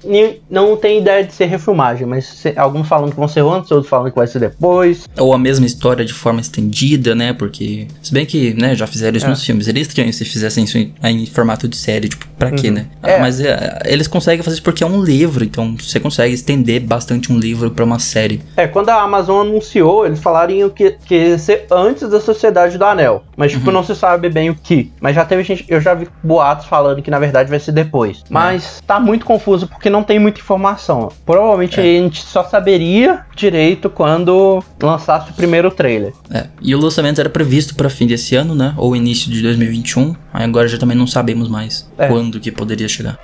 não tem ideia de ser refilmagem, mas se- alguns falando que vão ser antes, outros falando que vai ser depois. Ou a mesma história de forma estendida, né? Porque, se bem que, né, já fizeram isso É. nos filmes. Seria estranho se fizessem isso em, em formato de série, tipo, pra quê, né? É. Ah, Mas é, eles conseguem fazer isso porque é um livro, então você consegue estender bastante um livro pra uma série. É, quando a Amazon anunciou, eles falaram que, que ia ser antes da Sociedade do Anel. Mas, tipo, não se sabe bem o que. Mas já teve gente. Eu já vi boatos falando que na verdade vai ser depois. Mas tá muito confuso porque não tem muita informação. Provavelmente a gente só saberia direito quando lançasse o primeiro trailer. É. E o lançamento era previsto pra fim desse ano, né? Ou início de 2021. Aí agora já também não sabemos mais É. quando que poderia chegar.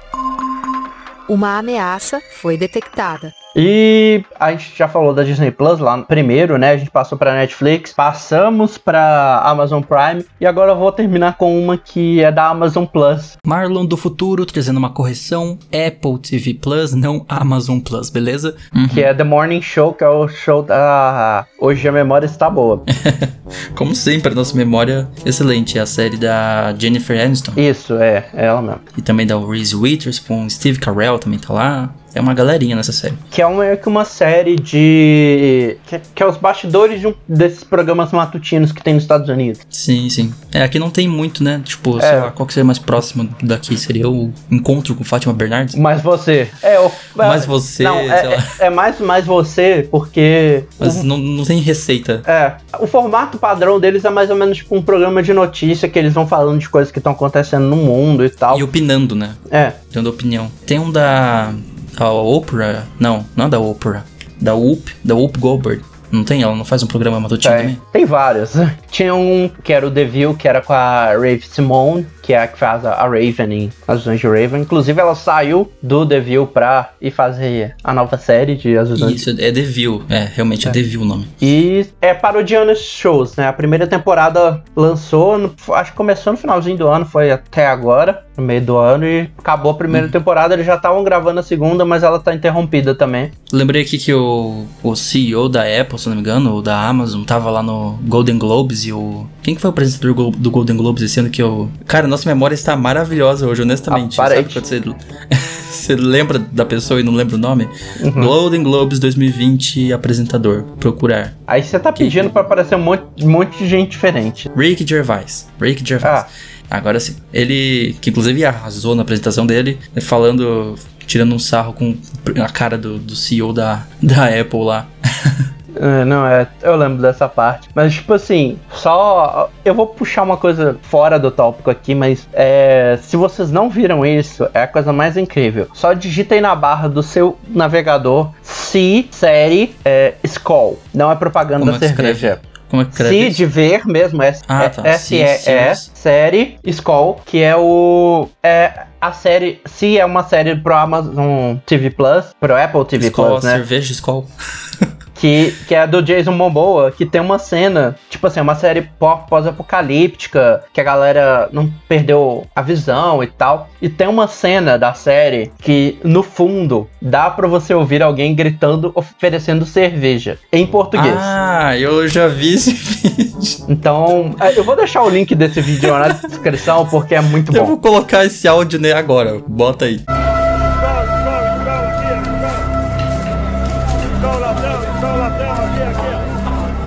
Uma ameaça foi detectada. E a gente já falou da Disney Plus lá no primeiro, né? A gente passou pra Netflix, passamos pra Amazon Prime e agora eu vou terminar com uma que é da Amazon Plus. Marlon do futuro trazendo uma correção Apple TV Plus, não Amazon Plus, beleza? Uhum. Que é The Morning Show, que é o show da. Hoje a memória está boa. Como sempre, a nossa memória excelente. É a série da Jennifer Aniston. Isso, é, é ela mesmo. E também da Reese Witherspoon, Steve Carell também tá lá. É uma galerinha nessa série. Que é meio que uma série de. Que, que é os bastidores de um, desses programas matutinos que tem nos Estados Unidos. Sim, sim. É, aqui não tem muito, né? Tipo, É. sei lá, qual que seria mais próximo daqui? Seria o encontro com Fátima Bernardes? Mas você. É, o, Mas você, Não, sei é, lá. é, é mais, mais você, porque. Mas não, não tem receita. É, o formato padrão deles é mais ou menos tipo um programa de notícia que eles vão falando de coisas que estão acontecendo no mundo e tal. E opinando, né? É, Dando opinião. Tem um da. A Oprah? Não, não é da Oprah. Da Whoop, da Whoop Goldberg. Não tem? Ela não faz um programa matutino tem, também? tem vários. Tinha um que era o The View, que era com a Rave Simone, que é a que faz a Raven em As Visões de Raven. Inclusive, ela saiu do The View pra ir fazer a nova série de As Visões Isso, é The View. É, realmente é, The View o nome. E é parodiando esses shows, né? A primeira temporada lançou, acho que começou no finalzinho do ano, foi até agora, no meio do ano, e acabou a primeira temporada. Eles já estavam gravando a segunda, mas ela tá interrompida também. Lembrei aqui que o, o CEO da Apple, se não me engano, ou da Amazon, tava lá no Golden Globes e o. Quem que foi o apresentador do Golden Globes esse ano que eu. Cara, nossa memória está maravilhosa hoje, honestamente. Aparente. Sabe quando você. Você lembra da pessoa e não lembra o nome? Uhum. Golden Globes 2020 apresentador. Procurar. Aí você tá pedindo pra aparecer um monte, um monte de gente diferente. Rick Gervais. Rick Gervais. Ah. Agora sim. Ele, que inclusive arrasou na apresentação dele, falando, tirando um sarro com a cara do, do CEO da, da Apple lá. É, não, é, eu lembro dessa parte. Mas, tipo assim, só. Eu vou puxar uma coisa fora do tópico aqui, mas é, se vocês não viram isso, é a coisa mais incrível. Só digitem na barra do seu navegador se série é, Skoll. Não é propaganda Como da é que escreve? Como é que escreve Se de ver mesmo, S- Ah, é- tá. S-E-E, Se- se- série Skoll, que é o. É a série. Se é uma série pro Amazon TV Plus, pro Apple TV Skol, Plus, né? cerveja Skol. Que, que é do Jason Momoa, que tem uma cena, tipo assim, uma série pó- pós-apocalíptica, que a galera não perdeu a visão e tal. E tem uma cena da série que, no fundo, dá pra você ouvir alguém gritando, oferecendo cerveja, em português. Ah, eu já vi esse vídeo. Então, é, eu vou deixar o link desse vídeo na descrição, porque é muito Eu bom. vou colocar esse áudio né, agora. Bota aí.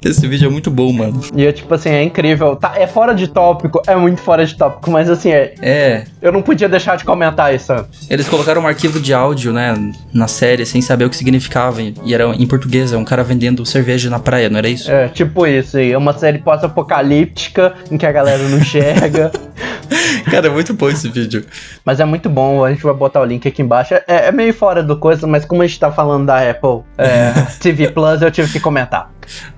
Esse vídeo é muito bom, mano. E é tipo assim, é incrível. Tá, é fora de tópico, é muito fora de tópico, mas assim, é, É, eu não podia deixar de comentar isso. eles colocaram um arquivo de áudio, né, na série, sem saber o que significava. E era em português, é um cara vendendo cerveja na praia, não era isso? É, tipo isso, aí. é uma série pós-apocalíptica em que a galera não enxerga. Cara, é muito bom esse vídeo. mas é muito bom, a gente vai botar o link aqui embaixo. É, é meio fora do coisa, mas como a gente tá falando da Apple é, TV Plus, eu tive que comentar.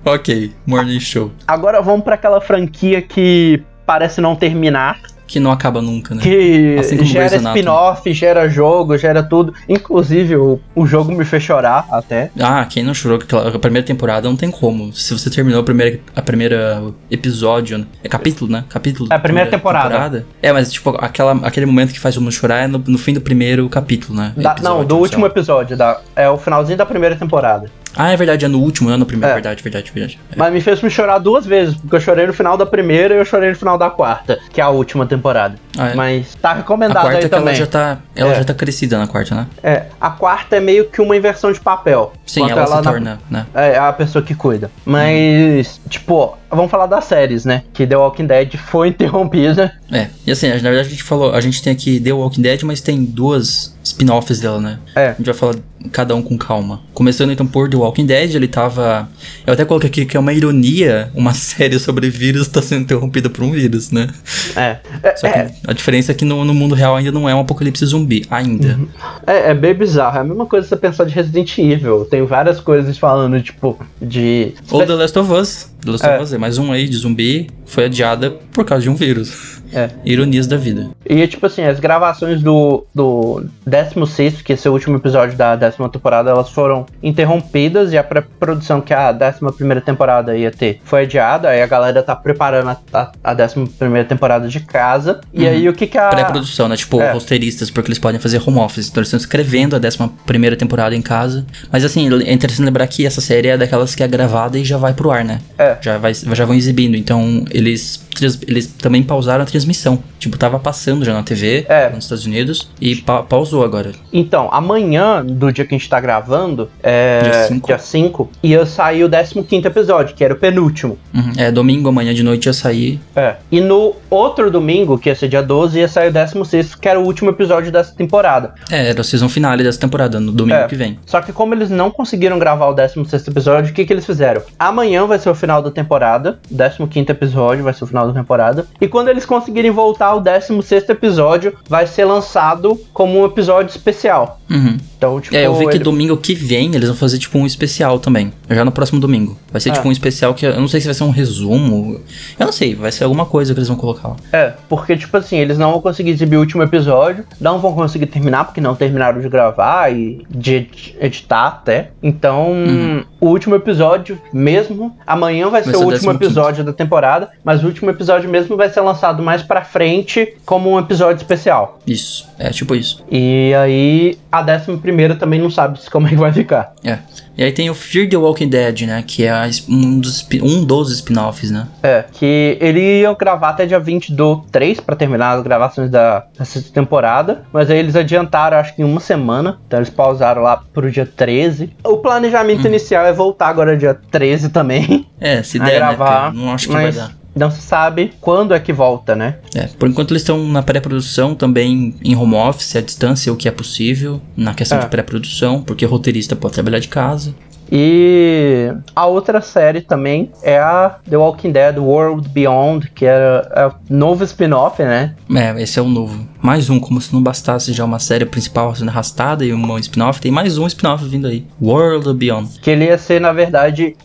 Ok, Morning Show. Agora vamos pra aquela franquia que parece não terminar. Que não acaba nunca, né? Que Assim gera spin-off, gera jogo, gera tudo. Inclusive, o, o jogo me fez chorar até. Ah, quem não chorou a primeira temporada não tem como. Se você terminou a primeira, a primeira episódio, né? é capítulo, né? Capítulo. É a primeira temporada. É, mas tipo, aquela, aquele momento que faz o mundo chorar é no, no fim do primeiro capítulo, né? Da- Episódio, não, do último episódio. Da, é o finalzinho da primeira temporada. Ah, é verdade, é no último, não é no primeiro. É. Verdade, verdade, verdade. É. Mas me fez me chorar duas vezes, porque eu chorei no final da primeira e eu chorei no final da quarta, que é a última temporada. Ah, é. Mas tá A recomendado quarta aí é que ela já tá. Ela É. já tá crescida na quarta, né? É, a quarta é meio que uma inversão de papel. Sim, Enquanto ela, se na- torna, né? É a pessoa que cuida. Mas, tipo, vamos falar das séries, né? Que The Walking Dead foi interrompida. É. E assim, na verdade a gente falou, a gente tem aqui The Walking Dead, mas tem duas spin-offs dela, né? É. A gente vai falar cada um com calma. Começando então por The Walking Dead, ele tava. Eu até coloquei aqui que é uma ironia uma série sobre vírus tá sendo interrompida por um vírus, né? É. É, Só que é, a diferença é que no, no mundo real ainda não é um apocalipse zumbi, ainda. é, é bem bizarro. É a mesma coisa você pensar de Resident Evil. Tem várias coisas falando, tipo, de. Ou The Last of Us. The Last É. of Us é mais um aí de zumbi, foi adiada por causa de um vírus. É. Ironias da vida. E, tipo assim, as gravações do, do 16, que esse é o último episódio da décima temporada, elas foram interrompidas e a pré-produção que a décima primeira temporada ia ter foi adiada. Aí a galera tá preparando a, a, a décima primeira temporada de casa. E aí o que que a... Pré-produção, né? Tipo, É. roteiristas, porque eles podem fazer home office. Então eles estão escrevendo a 11 primeira temporada em casa. Mas assim, é interessante lembrar que essa série é daquelas que é gravada e já vai pro ar, né? É. Já, vai, já vão exibindo. Então eles, eles também pausaram a transmissão. Tipo, tava passando já na TV É. nos Estados Unidos e pa- pausou agora. Então, amanhã, do dia que a gente tá gravando, é, Dia cinco. dia 5, ia sair o 15 episódio, que era o penúltimo. Uhum. É, domingo, amanhã de noite ia sair. É. E no outro domingo, que ia ser dia 12, ia sair o 16, que era o último episódio dessa temporada. É, era a season finale dessa temporada, no domingo É. que vem. Só que como eles não conseguiram gravar o 16 episódio, o que, que eles fizeram? Amanhã vai ser o final da temporada, o 15 episódio vai ser o final da temporada. E quando eles conseguirem voltar ao 16 episódio, vai ser lançado como um episódio especial. Uhum. Então, tipo, é, eu vi que domingo que vem eles vão fazer tipo um especial também. Já no próximo domingo. Vai ser é. tipo um especial que eu não sei se vai ser um resumo. Eu não sei, vai ser alguma coisa que eles vão colocar. É, porque tipo assim, eles não vão conseguir exibir o último episódio, não vão conseguir terminar porque não terminaram de gravar e de editar até. Então, uhum. o último episódio mesmo, amanhã vai, vai ser, ser, o último episódio da temporada, mas o último episódio mesmo vai ser lançado mais para frente como um episódio especial. Isso, é tipo isso. E aí a 11 primeiro também não sabe como é que vai ficar. É. E aí tem o Fear the Walking Dead, né? Que é um dos, um dos spin-offs, né? É, que ele ia gravar até dia 20 do 3 pra terminar as gravações da, sexta temporada. Mas aí eles adiantaram, acho que em uma semana. Então eles pausaram lá pro dia 13. O planejamento hum. inicial é voltar agora dia 13 também. É, se der, né, gravar, né, Não acho que mas... vai dar não se sabe quando é que volta, né? É, por enquanto eles estão na pré-produção também em home office, à distância, o que é possível, na questão É. de pré-produção, porque roteirista pode trabalhar de casa. E a outra série também é a The Walking Dead World Beyond, que era é o novo spin-off, né? É, esse é o novo. Mais um, como se não bastasse já uma série principal sendo arrastada e uma spin-off, tem mais um spin-off vindo aí. World Beyond. Que ele ia ser, na verdade.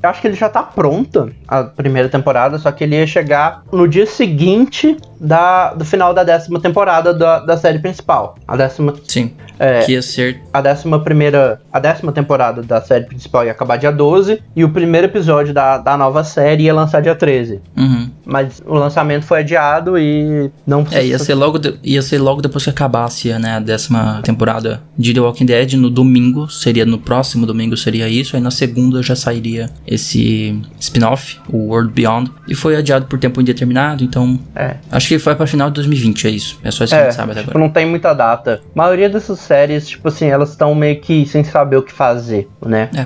acho que ele já tá pronto, a primeira temporada, só que ele ia chegar no dia seguinte da, do final da décima temporada da, da série principal. A décima. Sim. É, Que ia ser. a décima primeira. A décima temporada da série principal ia acabar dia 12. E o primeiro episódio da, da nova série ia lançar dia 13. Uhum. Mas o lançamento foi adiado e não É, ia ser, logo de- ia ser logo depois que acabasse né, a décima temporada de The Walking Dead. No domingo, seria no próximo domingo seria isso. Aí na segunda já sairia esse spin-off, o World Beyond. E foi adiado por tempo indeterminado, então É. acho que foi pra final de 2020, é isso. É só isso que a É, gente sabe até tipo, agora. não tem muita data. A maioria dessas séries, tipo assim, elas estão meio que sem saber o que fazer, né? É.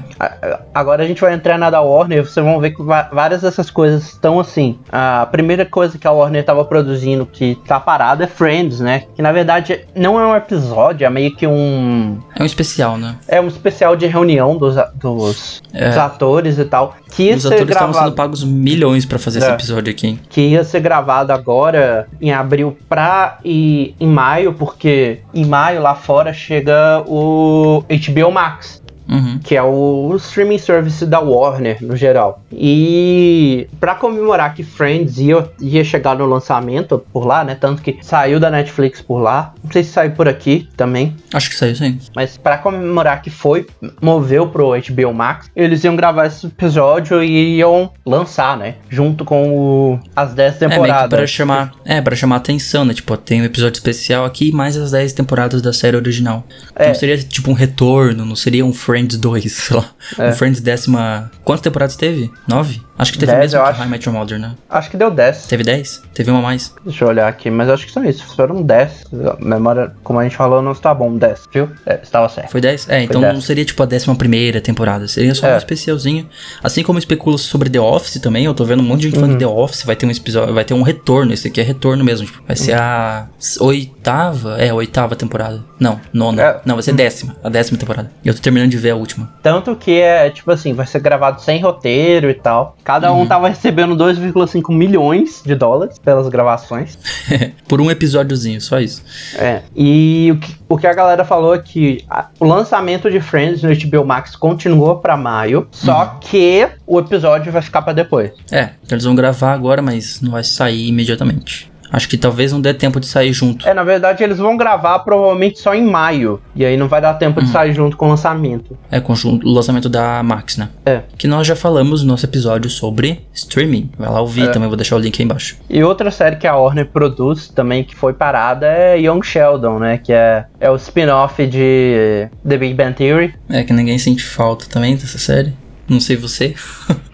Agora a gente vai entrar na da Warner, vocês vão ver que várias dessas coisas estão assim. A primeira coisa que a Warner tava produzindo que tá parada é Friends, né? Que na verdade não é um episódio, é meio que um. É um especial, né? É um especial de reunião dos, dos, É. dos atores e tal. Que ia Os ser atores estavam gravado sendo pagos milhões pra fazer esse É. episódio aqui, hein? que ia ser gravado agora em abril pra ir em maio, porque em maio lá fora chega o HBO Max. Uhum. Que é o streaming service da Warner, no geral. E pra comemorar que Friends ia, ia chegar no lançamento por lá, né? Tanto que saiu da Netflix por lá. Não sei se saiu por aqui também. Acho que saiu sim. Mas pra comemorar que foi, moveu pro HBO Max, eles iam gravar esse episódio e iam lançar, né? Junto com o- as 10 É, temporadas. pra chamar, é, pra chamar atenção, né? Tipo, tem um episódio especial aqui, mais as 10 temporadas da série original. É. Não seria tipo um retorno, não seria um Friends 2, sei lá. É. Um Friends décima... Quantas temporadas teve? Nove? Acho que teve 10, mesmo eu que acho. High Met Your Mother, né? Acho que deu 10. Teve 10? Teve uma a mais? Deixa eu olhar aqui, mas acho que são isso. Foram 10. A memória, como a gente falou, não está bom. 10, viu? É, estava certo. Foi 10? É, então 10. não seria tipo a décima primeira temporada, seria só É. um especialzinho. Assim como especula sobre The Office também, eu tô vendo um monte de gente Uhum. falando de The Office, vai ter um episódio, vai ter um retorno, esse aqui é retorno mesmo, tipo, vai ser a oitava, é, a oitava temporada. Não, nona. É. Não, vai ser décima, a décima temporada. E eu tô terminando de ver a última. Tanto que é, tipo assim, vai ser gravado sem roteiro e tal. Cada Uhum. um tava recebendo 2,5 milhões de dólares pelas gravações. Por um episódiozinho, só isso. É. E o que, o que a galera falou é que a- o lançamento de Friends no HBO Max continuou pra maio, só Uhum. que o episódio vai ficar pra depois. É, então eles vão gravar agora, mas não vai sair imediatamente. Acho que talvez não dê tempo de sair junto. É, na verdade, eles vão gravar provavelmente só em maio. E aí não vai dar tempo Uhum. de sair junto com o lançamento. É, com o lançamento da Max, né? É. Que nós já falamos no nosso episódio sobre streaming. Vai lá ouvir É. também, vou deixar o link aí embaixo. E outra série que a Warner produz também, que foi parada, é Young Sheldon, né? Que é, é o spin-off de The Big Bang Theory. É que ninguém sente falta também dessa série. Não sei você.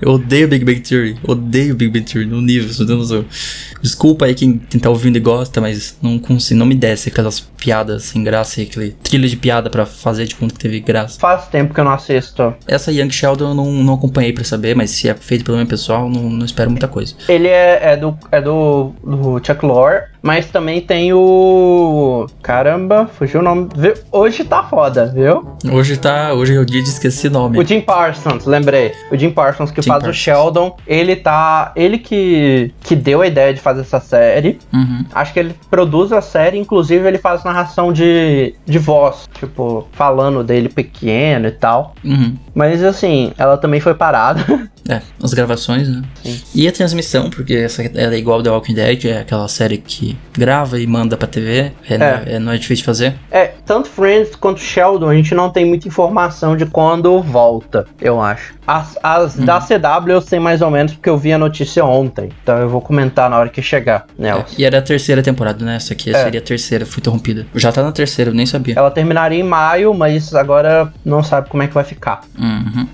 eu odeio Big Bang Theory. Odeio Big Bang Theory no nível, meu Deus do céu. Desculpa aí quem, quem tá ouvindo e gosta, mas não consigo, não me desce aquelas piadas sem graça e aquele trilha de piada pra fazer de conta que teve graça. Faz tempo que eu não assisto. Essa Young Sheldon eu não, não acompanhei pra saber, mas se é feito pelo meu pessoal, não, não espero muita coisa. Ele é, é do, é do, do Chuck Lorre, mas também tem o. Caramba, fugiu o nome. Viu? Hoje tá foda, viu? Hoje tá. Hoje é o dia de esquecer nome. O Jim Parsons, lembrei. O Jim Parsons que Jim faz Parsons. o Sheldon, ele tá. Ele que, que deu a ideia de fazer essa série. Uhum. Acho que ele produz a série, inclusive ele faz narração de, de voz, tipo, falando dele pequeno e tal. Uhum. Mas assim, ela também foi parada. É, as gravações, né? Sim. E a transmissão, porque essa ela é igual The Walking Dead, é aquela série que grava e manda pra TV, é, É. é- não é difícil de fazer. É, tanto Friends quanto Sheldon, a gente não tem muita informação de quando volta, eu acho. As, as da CW eu sei mais ou menos porque eu vi a notícia ontem. Então eu vou comentar na hora que chegar nelas. É, E era a terceira temporada, né? Essa aqui É. seria a terceira, foi interrompida. Já tá na terceira, eu nem sabia. Ela terminaria em maio, mas agora não sabe como é que vai ficar. Uhum.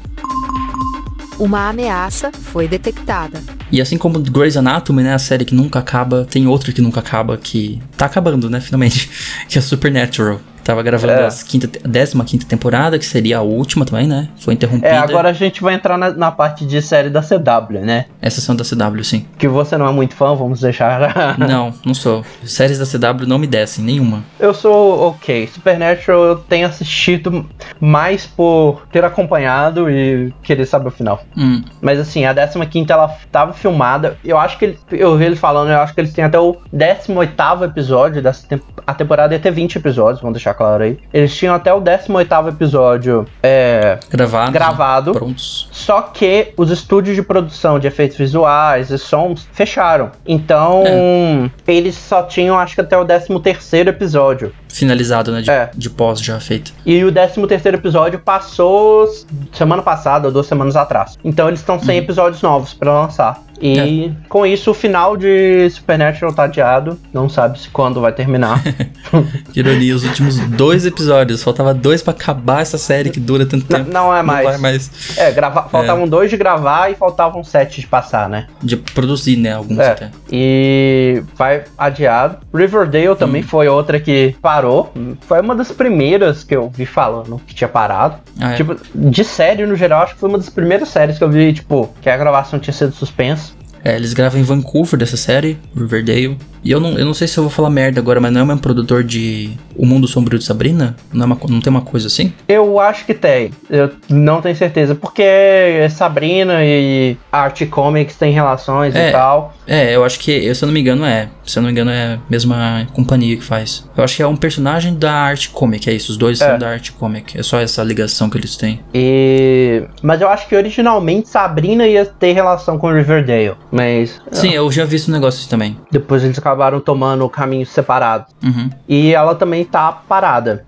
Uma ameaça foi detectada. E assim como Grey's Anatomy, né? A série que nunca acaba, tem outra que nunca acaba, que tá acabando, né? Finalmente. que é Supernatural. Tava gravando É. a quinta, a 15 temporada, que seria a última também, né? Foi interrompida. É, agora a gente vai entrar na, na parte de série da CW, né? Essa são da CW, sim. Que você não é muito fã, vamos deixar. não, não sou. Séries da CW não me descem, nenhuma. Eu sou ok. Supernatural eu tenho assistido mais por ter acompanhado e querer saber o final. Hum. Mas assim, a 15 ela tava filmada. Eu acho que ele, eu vi eles falando, eu acho que eles têm até o 18 episódio dessa temp A temporada ia ter 20 episódios, vamos deixar claro aí. Eles tinham até o 18 episódio é, Gravado. gravado. Prontos. Só que os estúdios de produção de efeitos visuais e sons fecharam. Então, eles só tinham, acho que até o 13 episódio. Finalizado, né? De, É. de pós já feito. E o 13 episódio passou semana passada, ou duas semanas atrás. Então eles estão sem episódios novos pra lançar. E com isso o final de Supernatural tá adiado. Não sabe se quando vai terminar. Que ironia, os últimos dois episódios. Faltava dois pra acabar essa série que dura tanto tempo. não é mais. Não mais É, grava... faltavam dois de gravar e faltavam sete de passar, né? de produzir, né? Alguns É. até. E vai adiado. Riverdale também foi outra que parou. Foi uma das primeiras que eu vi falando que tinha parado. Ah, é. Tipo, de série no geral, acho que foi uma das primeiras séries que eu vi, tipo, que a gravação tinha sido suspensa. É, eles gravam em Vancouver dessa série, Riverdale. E eu não, eu não sei se eu vou falar merda agora, mas não é o mesmo produtor de O Mundo Sombrio de Sabrina? Não, é uma, não tem uma coisa assim? Eu acho que tem. Eu não tenho certeza. Porque é Sabrina e Art Comics tem relações É. e tal. É, eu acho que, se eu não me engano, é. Se eu não me engano, é a mesma companhia que faz. Eu acho que é um personagem da Art Comic, é isso. Os dois É. são da Art Comic. É só essa ligação que eles têm. E... Mas eu acho que originalmente Sabrina ia ter relação com Riverdale. Mas Sim, eu já vi esse negócio assim também. depois eles acabaram tomando caminhos separados. Uhum. E ela também tá parada.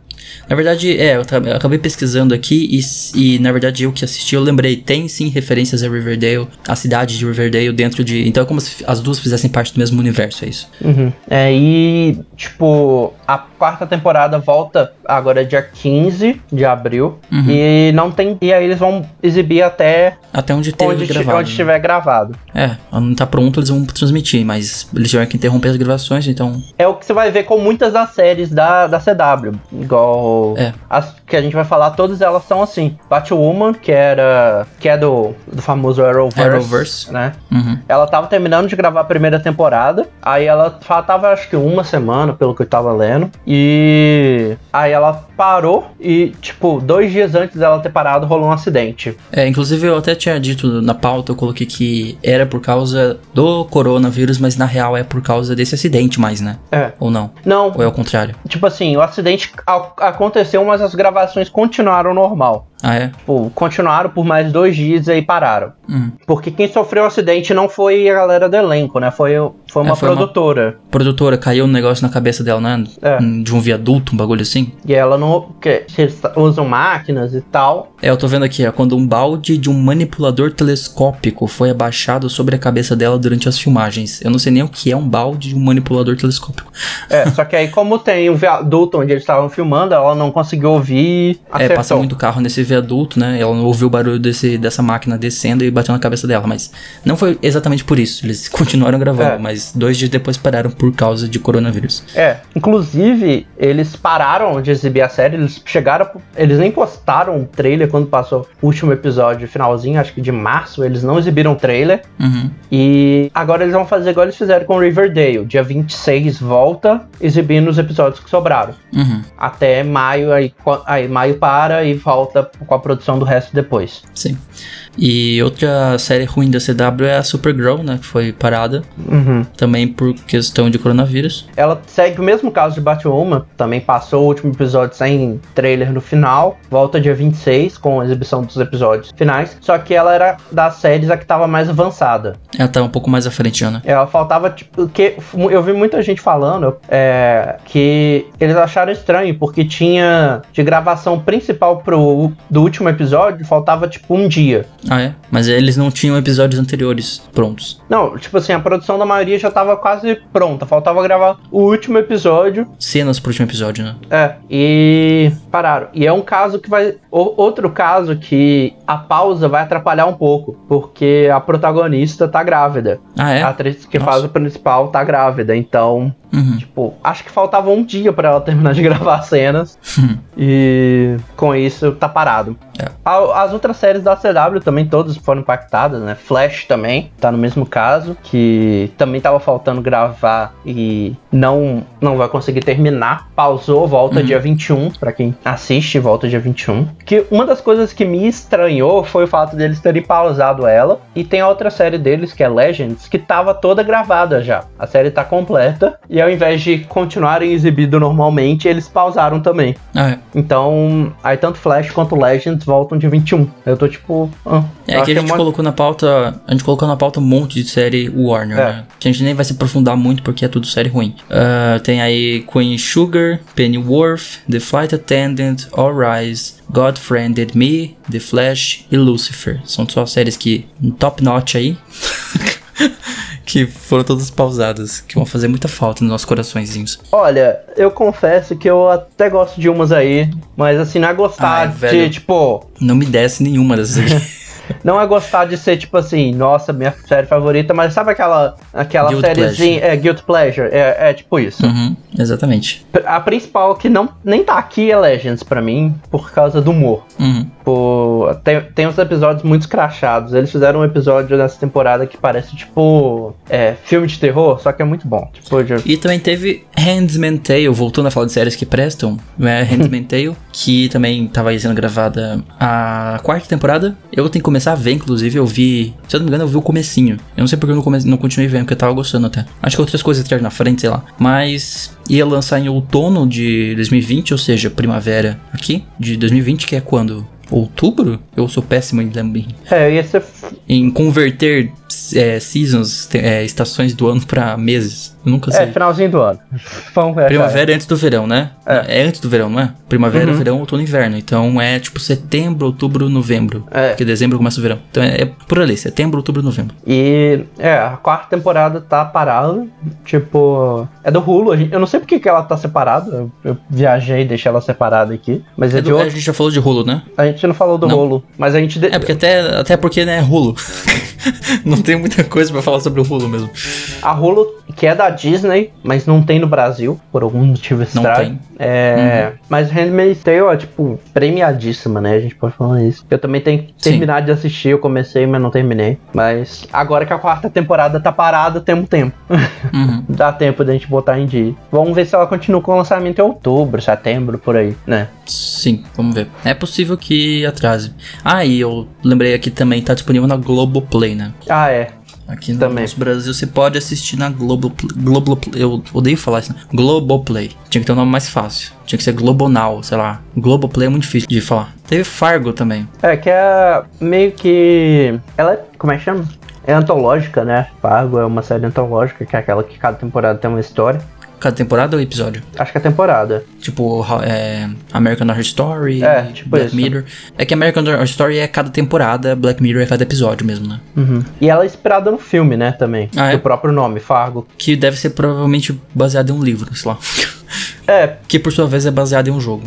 Na verdade, é, eu, eu acabei pesquisando aqui e, e, na verdade, eu que assisti, eu lembrei, tem sim referências a Riverdale, a cidade de Riverdale dentro de. Então é como se as duas fizessem parte do mesmo universo, é isso. Uhum. É, e, tipo, a quarta temporada volta agora dia 15 de abril. Uhum. E não tem. E aí eles vão exibir até Até onde teve onde, gravado. onde né? estiver gravado. É, não tá pronto, eles vão transmitir, mas eles tiveram que interromper as gravações, então. É o que você vai ver com muitas das séries da, da CW. Igual. É. As que a gente vai falar, todas elas são assim. Batwoman, que era. que é do, do famoso Arrowverse. Arrowverse. Né? Uhum. Ela tava terminando de gravar a primeira temporada. Aí ela faltava acho que uma semana, pelo que eu tava lendo. E aí ela parou e, tipo, dois dias antes dela ter parado, rolou um acidente. É, inclusive eu até tinha dito na pauta, eu coloquei que era por causa do coronavírus, mas na real é por causa desse acidente mais, né? É. Ou não? Não, Ou é o contrário? tipo assim, o acidente aconteceu, mas as gravações continuaram normal. Ah, é? Tipo, continuaram por mais dois dias e aí pararam. Hum. Porque quem sofreu o acidente não foi a galera do elenco, né? Foi, foi uma É, foi uma- produtora. Produtora, caiu um negócio na cabeça dela, né? É. De um viaduto, um bagulho assim. E ela não. Que, eles usam máquinas e tal. É, eu tô vendo aqui, ó, quando um balde de um manipulador telescópico foi abaixado sobre a cabeça dela durante as filmagens. Eu não sei nem o que é um balde de um manipulador telescópico. É, só que aí, como tem um viaduto onde eles estavam filmando, ela não conseguiu ouvir. É, Acertou. passa muito carro nesse viaduto, né? Ela não ouviu o barulho desse, dessa máquina descendo e bateu na cabeça dela, mas não foi exatamente por isso. Eles continuaram gravando, É. mas dois dias depois pararam por causa de coronavírus. É, inclusive, eles pararam de exibir a série, eles chegaram, eles nem postaram um trailer quando passou o último episódio, finalzinho, acho que de março, eles não exibiram o trailer. Uhum. E agora eles vão fazer igual eles fizeram com Riverdale. Dia 26 volta, exibindo os episódios que sobraram. Uhum. Até maio, aí, aí maio para e volta com a produção do resto depois. Sim. E outra série ruim da CW é a Supergirl, né? Que foi parada Uhum. também por questão de coronavírus. Ela segue o mesmo caso de Batwoman, também passou o último episódio sem trailer no final, volta dia 26 com a exibição dos episódios finais, só que ela era das séries a que tava mais avançada. Ela tá um pouco mais à frente já, né? Ela faltava, tipo, que eu vi muita gente falando é, que eles acharam estranho, porque tinha de gravação principal pro do último episódio, faltava tipo um dia. Ah, é? Mas eles não tinham episódios anteriores prontos. Não, tipo assim, a produção da maioria já tava quase pronta, faltava gravar o último episódio Cenas pro último episódio, né? É, e pararam. E é um caso que vai. o- outro caso que a pausa vai atrapalhar um pouco, porque a protagonista tá grávida. Ah, é? A atriz que Nossa. faz o principal tá grávida. Então, Uhum. tipo, acho que faltava um dia pra ela terminar de gravar as cenas. e com isso tá parado. É. A- As outras séries da CW também todas foram impactadas, né? Flash também tá no mesmo caso, que também tava faltando gravar e não não vai conseguir terminar. Pausou, volta Uhum. dia 21 pra quem assiste, volta dia 21. Que uma das coisas que me estranhou foi o fato deles terem pausado ela e tem a outra série deles que é Legends que tava toda gravada já. A série tá completa e ao invés de continuarem exibido normalmente, eles pausaram também. Ah, é. Então, aí tanto Flash quanto Legends voltam dia 21. Eu tô tipo. ah, É que a gente colocou na pauta. A gente colocou na pauta um monte de série Warner, É. né? Que a gente nem vai se aprofundar muito porque é tudo série ruim. Ah, tem aí Queen Sugar, Pennyworth, The Flight Attendant, All Rise, God Friended Me, The Flash e Lucifer. São só séries que top notch aí. que foram todas pausadas, que vão fazer muita falta nos nossos coraçõezinhos. Olha, eu confesso que eu até gosto de umas aí, mas assim, não é gostar Ai, de, tipo, Não me desce nenhuma dessas aqui. não é gostar de ser tipo assim, nossa, minha série favorita, mas sabe aquela aquela sériezinha, é Guilty Pleasure, é, é tipo isso. uhum, exatamente. A principal que não nem tá aqui é Legends pra mim, por causa do humor. Uhum. Tipo, tem, tem uns episódios muito escrachados. Eles fizeram um episódio nessa temporada que parece tipo é, filme de terror, só que é muito bom. Tipo, de- E também teve Handmaid's Tale, voltando a falar de séries que prestam, é Handmaid's Tale, que também tava aí sendo gravada a quarta temporada. Eu tenho que começar a ver, inclusive, eu vi, se eu não me engano, eu vi o comecinho. Eu não sei porque eu não, come, não continuei vendo, porque eu tava gostando até. Acho que outras coisas entraram na frente, sei lá. Mas ia lançar em outono de 2020, ou seja, primavera aqui, de 2020, que é quando? Outubro? Eu sou péssimo em lembrar. É, ia ser. Em converter é, seasons, é, estações do ano pra meses. Nunca sei. É, finalzinho do ano. Vamos ver. Primavera é antes do verão, né? É. antes do verão, não é? Primavera, verão, outono e inverno. Então é tipo setembro, outubro, novembro. É. Porque dezembro começa o verão. Então é, é por ali, setembro, outubro, novembro. E é, a quarta temporada tá parada. Tipo, é do Hulu. eu não sei porque que ela tá separada. Eu, eu viajei e deixei ela separada aqui. Mas é, É de do- outro. a gente já falou de Hulu, né? A gente não falou do Não. Hulu. Mas a gente. de- É porque até, até porque, né, é Hulu. não tem muita coisa pra falar sobre o Hulu mesmo. A Hulu, que é da Disney, mas não tem no Brasil, por algum motivo estranho. tem. Uhum. É, Mas Handmaid's Tale é, tipo, premiadíssima, né? A gente pode falar isso. Eu também tenho que Sim. terminar de assistir, eu comecei, mas não terminei. Mas agora que a quarta temporada tá parada, temos tempo. Uhum. Dá tempo da gente botar em dia. Vamos ver se ela continua com o lançamento em outubro, setembro, por aí, né? Sim, vamos ver. É possível que atrase. Ah, e eu lembrei aqui também, tá disponível na Globoplay, né? Ah, é. Aqui no Também. nosso Brasil você pode assistir na Globoplay. Globoplay eu odeio falar isso, né? Globoplay. Tinha que ter um nome mais fácil. Tinha que ser Globonal, sei lá. Globoplay é muito difícil de falar. Teve Fargo também. É, que é meio que. Ela é. Como é que chama? É antológica, né? Fargo é uma série antológica, que é aquela que cada temporada tem uma história. Cada temporada ou episódio? Acho que é temporada. Tipo, é, American Horror Story, É, tipo Black isso. Mirror. É que American Horror Story é cada temporada, Black Mirror é cada episódio mesmo, né? Uhum. E ela é inspirada no filme, né? Também. Ah, é? Do próprio nome, Fargo. Que deve ser provavelmente baseado em um livro, sei lá. É, que por sua vez é baseado em um jogo.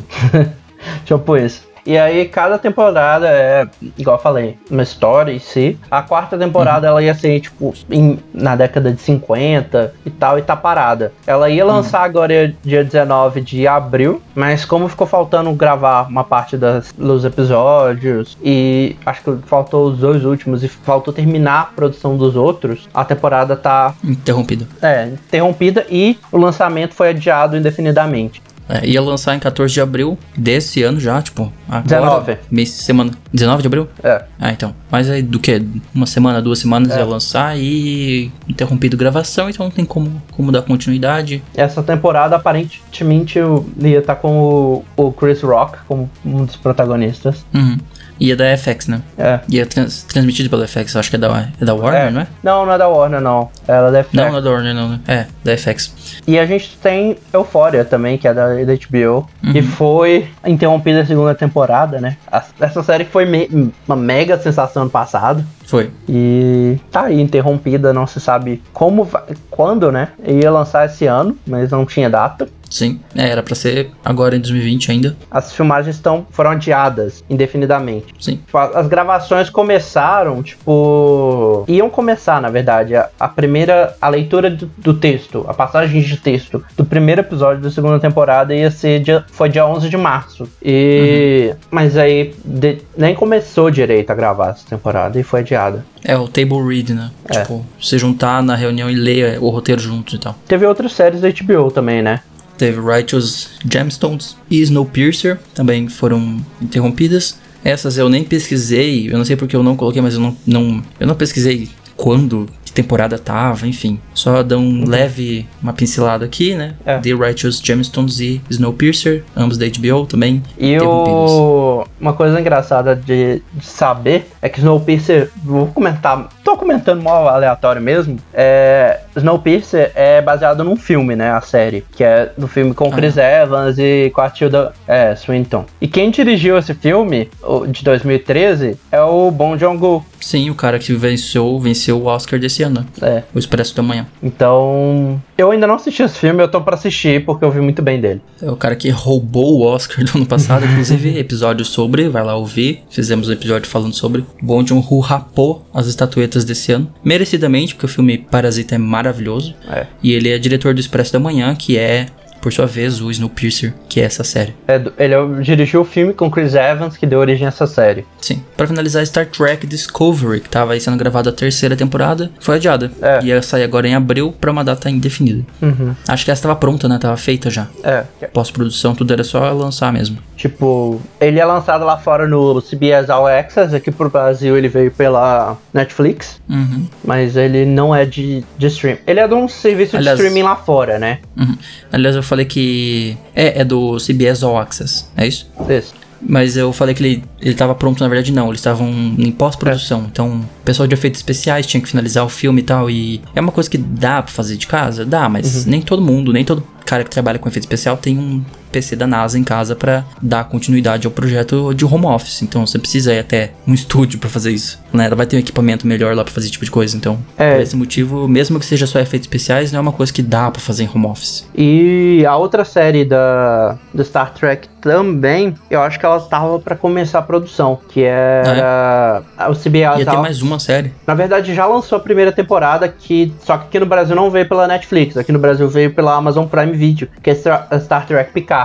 tipo isso. E aí, cada temporada é, igual eu falei, uma história em si. A quarta temporada ela ia ser, tipo, em- na década de 50 e tal, e tá parada. Ela ia lançar agora dia 19 de abril, mas como ficou faltando gravar uma parte das, dos episódios, e acho que faltou os dois últimos, e faltou terminar a produção dos outros, a temporada tá Interrompido. é, interrompida e o lançamento foi adiado indefinidamente. É, ia lançar em 14 de abril desse ano já, tipo. Agora, 19. Mês, semana. 19 de abril? É. Ah, então. Mas aí do que? Uma semana, duas semanas É. ia lançar e interrompido gravação, então não tem como, como dar continuidade. Essa temporada, aparentemente, eu ia estar com o, o Chris Rock como um dos protagonistas. Uhum. E é da FX, né? É. E é trans- transmitido pela FX, acho que é da, é da Warner, É. não é? Não, não é da Warner, não. Ela deve Não, não é da Warner, não, né? É, da FX. E a gente tem Euphoria também, que é da, da HBO, Uhum. que foi interrompida a segunda temporada, né? Essa série que foi me- uma mega sensação ano passado. Foi. E tá aí interrompida, não se sabe como, vai- quando, né? Ia lançar esse ano, mas não tinha data. Sim. É, era pra ser agora em 2020 ainda. As filmagens estão, foram adiadas indefinidamente. Sim. Tipo, As gravações começaram, tipo. Iam começar, na verdade. A, a primeira. A leitura do, do texto, a passagem de texto do primeiro episódio da segunda temporada ia ser. Dia, foi dia 11 de março. E. Mas aí. de- nem começou direito a gravar essa temporada e foi adiada. É o table read, né? É. Tipo, você juntar na reunião e ler o roteiro juntos e tal. Teve outras séries da HBO também, né? Teve Righteous Gemstones e Snowpiercer, também foram interrompidas. Essas eu nem pesquisei, eu não sei porque eu não coloquei, mas eu não, não, eu não pesquisei quando, temporada tava, enfim. Só dá um leve, uma pincelada aqui, né? É. The Righteous Gemstones e Snowpiercer, ambos da HBO também E o. uma coisa engraçada de, de saber é que Snowpiercer, vou comentar, tô comentando mal aleatório mesmo, é, Snowpiercer é baseado num filme, né, a série, que é do filme com Chris Evans e com a Tilda é, Swinton. E quem dirigiu esse filme, de 2013, é o Bong Joon-ho. Sim, o cara que venceu, venceu o Oscar desse ano. É, O Expresso da Manhã. então, eu ainda não assisti esse filme, eu tô pra assistir porque eu vi muito bem dele. É o cara que roubou o Oscar do ano passado, inclusive episódio sobre, vai lá ouvir. Fizemos um episódio falando sobre. Bong Joon-ho rapou as estatuetas desse ano, merecidamente, porque o filme Parasita é maravilhoso. É. E ele é diretor do Expresso da Manhã, que é, por sua vez, o Snowpiercer, que é essa série. É ele é- dirigiu o filme com Chris Evans que deu origem a essa série. Sim. Pra finalizar, Star Trek Discovery, que tava aí sendo gravada a terceira temporada, foi adiada. É. Ia sair agora em abril pra uma data indefinida. Uhum. Acho que essa tava pronta, né? Tava feita já. É, Pós-produção, tudo era só lançar mesmo. Tipo, ele é lançado lá fora no CBS All Access, aqui pro Brasil ele veio pela Netflix, Uhum. mas ele não é de, de stream. Ele é de um serviço Aliás- de streaming lá fora, né? Uhum. Aliás, eu falei que. É, é do CBS All Access, é isso? Isso. Mas eu falei que ele, ele tava pronto, na verdade não. Eles estavam em pós-produção. Então, o pessoal de efeitos especiais tinha que finalizar o filme e tal. E é uma coisa que dá pra fazer de casa? Dá, mas nem todo mundo, nem todo cara que trabalha com efeito especial tem um PC da NASA em casa pra dar continuidade ao projeto de home office. Então, você precisa ir até um estúdio pra fazer isso. Né? Ela vai ter um equipamento melhor lá pra fazer esse tipo de coisa. Então, É. por esse motivo, mesmo que seja só efeitos especiais, não é uma coisa que dá pra fazer em home office. E a outra série da, do Star Trek também, eu acho que ela tava pra começar a produção, que era o CBS Ia ter mais uma série. Na verdade, já lançou a primeira temporada, que só que aqui no Brasil não veio pela Netflix, aqui no Brasil veio pela Amazon Prime Video, que é Star, Star Trek Picard,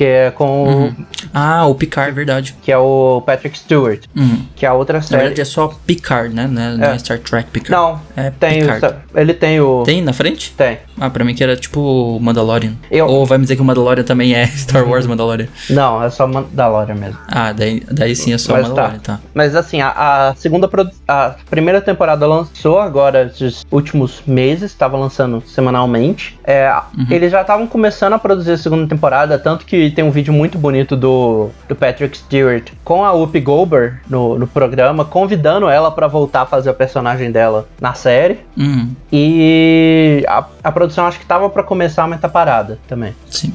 que é com Uhum. Ah, o Picard, verdade. que é o Patrick Stewart, Uhum. que é a outra Na série. verdade é só Picard, né? Não é, não é É. Star Trek Picard. Não, É tem o, Picard. ele tem o Tem na frente? tem. Ah, pra mim que era tipo Mandalorian. Eu- Ou vai me dizer que o Mandalorian também é Star Wars Mandalorian. Não, é só Mandalorian mesmo. Ah, daí, daí sim é só Mas Mandalorian, tá. Mas assim, a, a segunda produ- a primeira temporada lançou agora esses últimos meses, estava lançando semanalmente. É, Eles já estavam começando a produzir a segunda temporada, tanto que tem um vídeo muito bonito do, do Patrick Stewart com a Whoopi Goldberg no, no programa, convidando ela para voltar a fazer o personagem dela na série. Uhum, E a, a produção acho que tava para começar, mas tá parada também. sim.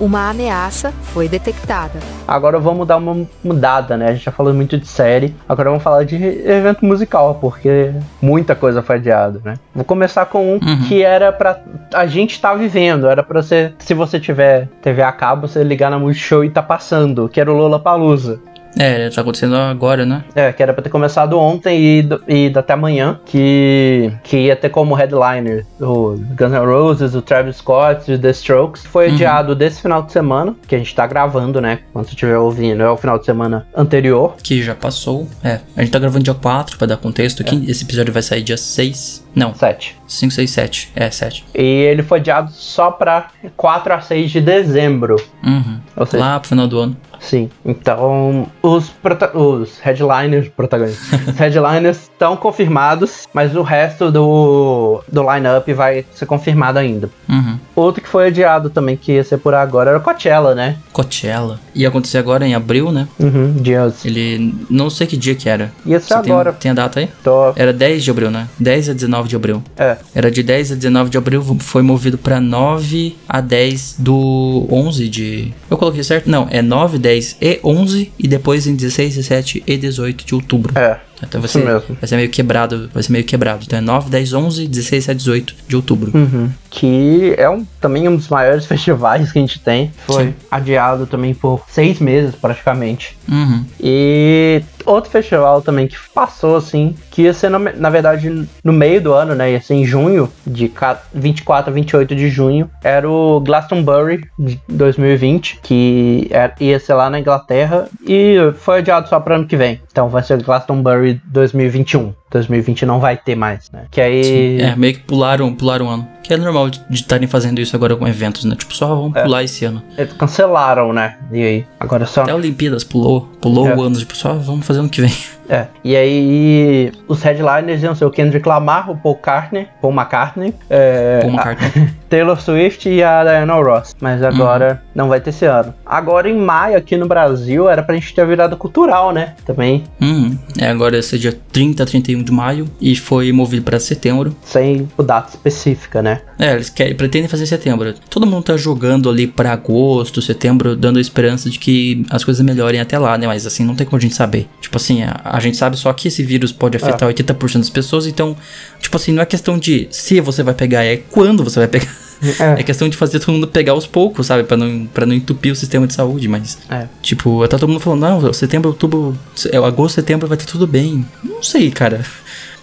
Uma ameaça foi detectada. Agora vamos dar uma mudada, né? A gente já falou muito de série. Agora vamos falar de evento musical, porque muita coisa foi adiada, né? Vou começar com um Uhum. que era pra a gente tá vivendo. Era pra você, se você tiver TV a cabo, você ligar na Multishow e tá passando, que era o Lola Palusa. É, tá acontecendo agora, né? É, que era pra ter começado ontem e, do- e até amanhã, que, que ia ter como headliner o Guns N' Roses, o Travis Scott e o The Strokes. Foi Uhum. adiado desse final de semana, que a gente tá gravando, né? Quando você estiver ouvindo, é o final de semana anterior. Que já passou. É, a gente tá gravando dia 4, pra dar contexto aqui. Esse episódio vai sair dia 6. Não, 7. 5, 6, 7. É, 7. E ele foi adiado só pra 4 a 6 de dezembro. Uhum. Ou seja, Lá pro final do ano. Sim. Então, os, os headliners, protagonistas, os headliners estão confirmados, mas o resto do, do line-up vai ser confirmado ainda. Uhum. Outro que foi adiado também, que ia ser por agora, era o Coachella, né? Coachella. Ia acontecer agora em abril, né? Uhum, dias. Ele. Não sei que dia que era. Ia ser Você tem- agora. tem a data aí? Tô, Era 10 de abril, né? 10 a 19 de abril. é, Era de 10 a 19 de abril, foi movido pra 9 a 10 do 11 de. Eu coloquei certo? Não, é 9, 10 e 11 e depois em 16, 17 e 18 de outubro. é. Então vai ser, vai ser meio quebrado, vai ser meio quebrado. Então é 9, 10, 11, 16 a 18 de outubro. Uhum. Que é um, também um dos maiores festivais que a gente tem. Foi Sim. adiado também por seis meses, praticamente. Uhum. E outro festival também que passou, assim, que ia ser, na, na verdade, no meio do ano, né? Ia ser em junho, de ca- 24 a 28 de junho, era o Glastonbury de 2020, que era- ia ser lá na Inglaterra e foi adiado só para ano que vem. Então vai ser o Glastonbury 2021. 2020 não vai ter mais, né? Que aí. É, meio que pularam, pularam um ano. Que é normal de estarem fazendo isso agora com eventos, né? Tipo, só vamos É. pular esse ano. Eles cancelaram, né? E aí? Agora só. Até a Olimpíadas pulou, pulou É. o ano, tipo, só vamos fazer ano que vem. É. E aí, os headliners iam ser o Kendrick Lamar, o Paul McCartney, Paul McCartney, é, Paul McCartney. Taylor Swift e a Diana Ross. Mas agora não vai ter esse ano. Agora em maio, aqui no Brasil, era pra gente ter a virada cultural, né? Também, Uhum. É, agora esse é dia 30, 31 de maio e foi movido pra setembro. sem o data específica, né? É, eles querem, pretendem fazer em setembro. Todo mundo tá jogando ali pra agosto, setembro, dando a esperança de que as coisas melhorem até lá, né? Mas assim, não tem como a gente saber. Tipo assim, a, a gente sabe só que esse vírus pode afetar 80% das pessoas, então, tipo assim, não é questão de se você vai pegar, é quando você vai pegar. É. É questão de fazer todo mundo pegar aos poucos, sabe? Pra não, pra não entupir o sistema de saúde, mas. É. Tipo, tá todo mundo falando, não, setembro, outubro, é, agosto, setembro vai ter tudo bem. Não sei, cara.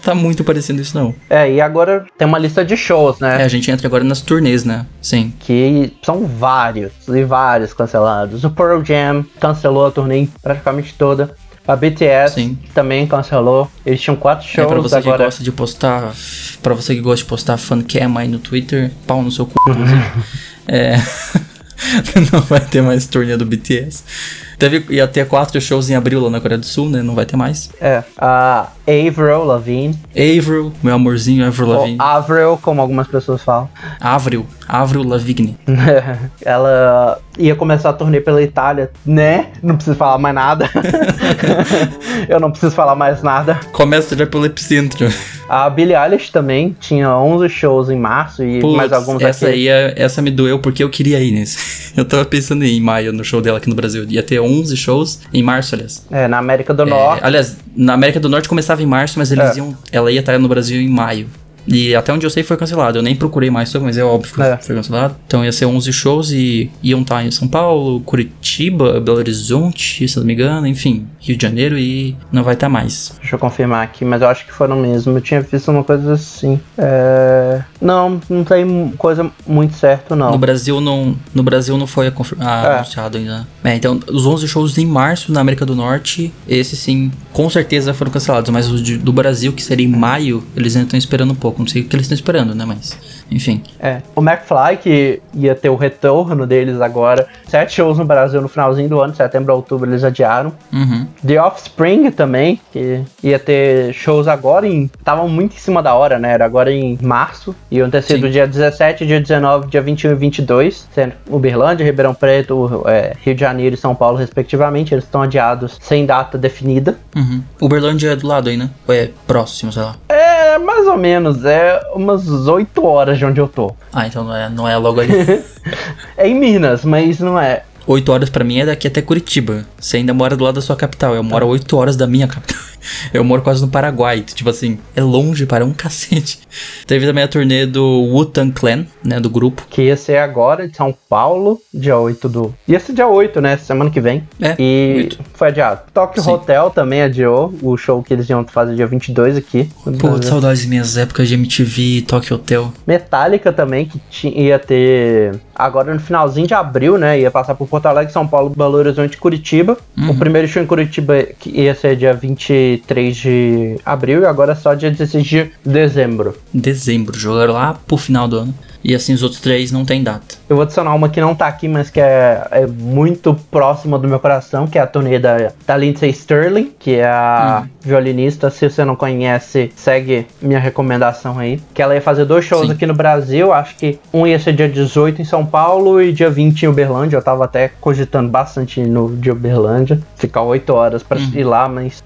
Tá muito parecendo isso, não. É, e agora tem uma lista de shows, né? É, a gente entra agora nas turnês, né? Sim. Que são vários, e vários cancelados. O Pearl Jam cancelou a turnê praticamente toda. A BTS Sim. também cancelou. Eles tinham quatro É, shows pra você que agora. gosta de postar. Pra você que gosta de postar fancam aí no Twitter, pau no seu cu, é. não vai ter mais turnê do BTS. Teve, ia ter quatro shows em abril lá na Coreia do Sul, né? Não vai ter mais. É, a Avril Lavigne, Avril, meu amorzinho, Avril ou Lavigne. Avril, como algumas pessoas falam. Avril, Avril Lavigne. Ela ia começar a turnê pela Itália, né? Não preciso falar mais nada. Eu não preciso falar mais nada. Começa já pelo epicentro. A Billie Eilish também tinha 11 shows em março e mais Putz, alguns essa aqui. aí, é- essa me doeu porque eu queria ir nesse. Eu tava pensando em ir em maio no show dela aqui no Brasil. Ia ter 11 shows em março, aliás. É, na América do É, Norte. aliás, na América do Norte começava em março, mas eles É. iam. Ela ia estar no Brasil em maio. E até onde eu sei foi cancelado. Eu nem procurei mais sobre, mas é óbvio que É. foi cancelado. Então ia ser 11 shows e iam estar em São Paulo, Curitiba, Belo Horizonte, se não me engano, enfim, Rio de Janeiro e não vai estar mais. Deixa eu confirmar aqui, mas eu acho que foram mesmo. Eu tinha visto uma coisa assim. É... Não, não tem coisa muito certa, não. No Brasil não, no Brasil não foi confir- ah, É. anunciado ainda. É, então, os 11 shows em março na América do Norte, esses sim, com certeza foram cancelados. Mas os de- do Brasil, que seria em maio, eles ainda estão esperando um pouco. Não sei o que eles estão esperando, né? Mas, enfim. É. O McFly, que ia ter o retorno deles agora. Sete shows no Brasil no finalzinho do ano, setembro a outubro, eles adiaram. Uhum. The Offspring também, que ia ter shows agora em. Estavam muito em cima da hora, né? Era agora em março. Iam ter sido Sim. dia 17, dia 19, dia 21 e 22. Sendo Uberlândia, Ribeirão Preto, é, Rio de Janeiro e São Paulo, respectivamente. Eles estão adiados sem data definida. Uhum. Uberlândia é do lado aí, né? Ou é próximo, sei lá. É, mais ou menos. É umas 8 horas de onde eu tô. Ah, então não é, não é logo ali. É em Minas, mas não é. 8 horas pra mim é daqui até Curitiba. Você ainda mora do lado da sua capital. Eu moro a 8 horas da minha capital. Eu moro quase no Paraguai. Tipo assim, é longe para um cacete. Teve também a turnê do Wu-Tang Clan, né? Do grupo. Que ia ser agora de São Paulo, dia 8 do. Ia ser dia 8, né? Semana que vem. É, E 8. foi adiado. Tokyo Sim. Hotel também adiou o show que eles iam fazer dia 22 aqui. Pô, saudades minhas épocas de MTV, Tokyo Hotel. Metallica também, que ia ter agora no finalzinho de abril, né? Ia passar por Porto Alegre, São Paulo, Belo Horizonte e Curitiba. Uhum. O primeiro show em Curitiba que ia ser dia 23 de abril e agora só dia 16 de dezembro. Dezembro, jogaram lá pro final do ano. E assim, os outros três não tem data. Eu vou adicionar uma que não tá aqui, mas que é, é muito próxima do meu coração, que é a turnê da, da Lindsay Sterling, que é a violinista. Se você não conhece, segue minha recomendação aí. Que ela ia fazer dois shows Sim. aqui no Brasil. Acho que um ia ser dia 18 em São Paulo e dia 20 em Uberlândia. Eu tava até cogitando bastante no de Uberlândia. Ficar 8 horas pra ir lá, mas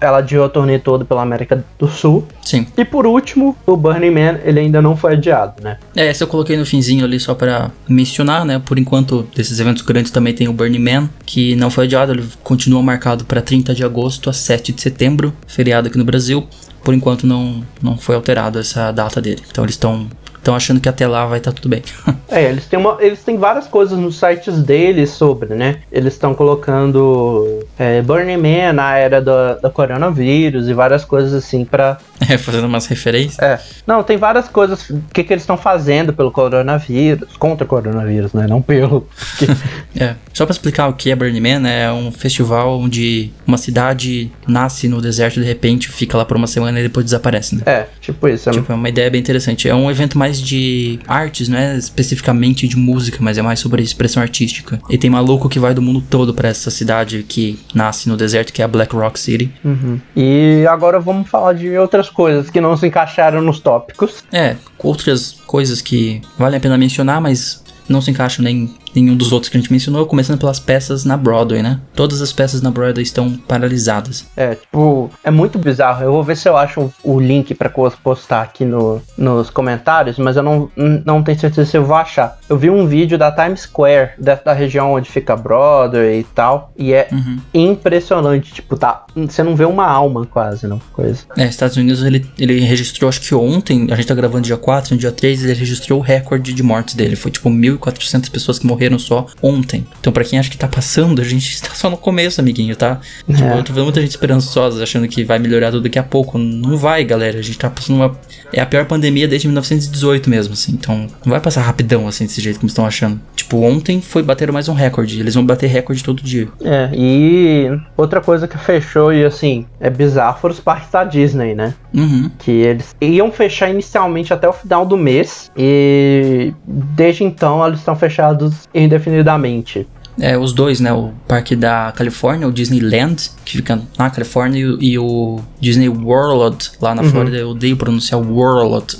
ela adiou a turnê toda pela América do Sul. Sim. E por último, o Burning Man, ele ainda não foi adiado, né? É, essa eu coloquei no finzinho ali só pra mencionar, né? Por enquanto, desses eventos grandes também tem o Burning Man, que não foi adiado, ele continua marcado pra 30 de agosto a 7 de setembro, feriado aqui no Brasil. Por enquanto não, não foi alterado essa data dele. Então eles estão estão achando que até lá vai estar tudo bem. É, eles têm, uma, eles têm várias coisas nos sites deles sobre, né? Eles estão colocando é, Burning Man na era da, da coronavírus e várias coisas assim pra. é, fazendo umas referências. É. Não, tem várias coisas. Que, que eles estão fazendo pelo coronavírus? Contra o coronavírus, né? Não pelo. É, só pra explicar o que é Burning Man, né, é um festival onde uma cidade nasce no deserto de repente, fica lá por uma semana e depois desaparece, né? é, tipo isso. é- Tipo, é uma ideia bem interessante. É um evento mais de artes, né? Especificamente especificamente de música, mas é mais sobre expressão artística. E tem maluco que vai do mundo todo pra essa cidade que nasce no deserto, que é a Black Rock City. Uhum. E agora vamos falar de outras coisas que não se encaixaram nos tópicos. É, outras coisas que valem a pena mencionar, mas não se encaixam nem nenhum dos outros que a gente mencionou, começando pelas peças na Broadway, né? Todas as peças na Broadway estão paralisadas. É, tipo, é muito bizarro. Eu vou ver se eu acho o link para postar aqui no, nos comentários, mas eu não, não tenho certeza se eu vou achar. Eu vi um vídeo da Times Square, da, da região onde fica Broadway e tal, e é uhum. impressionante. Tipo, tá, você não vê uma alma quase, não, coisa. É, Estados Unidos, ele, ele registrou, acho que ontem, a gente tá gravando dia 4, no dia 3, ele registrou o recorde de mortes dele. Foi tipo 1.400 pessoas que morreram morreram só ontem. Então, para quem acha que tá passando, a gente está só no começo, amiguinho, tá? É. Tipo, eu tô vendo muita gente esperançosa, achando que vai melhorar tudo daqui a pouco. Não vai, galera. A gente tá passando uma. É a pior pandemia desde 1918 mesmo, assim. Então, não vai passar rapidão, assim, desse jeito como estão achando. Tipo, ontem foi bater mais um recorde. Eles vão bater recorde todo dia. É, e outra coisa que fechou, e assim, é bizarro, foram os parques da Disney, né? Uhum. Que eles iam fechar inicialmente até o final do mês. E desde então eles estão fechados indefinidamente. É, os dois, né? O parque da Califórnia, o Disneyland, que fica na Califórnia, e, o Disney World, lá na uhum. Flórida. Eu odeio pronunciar World.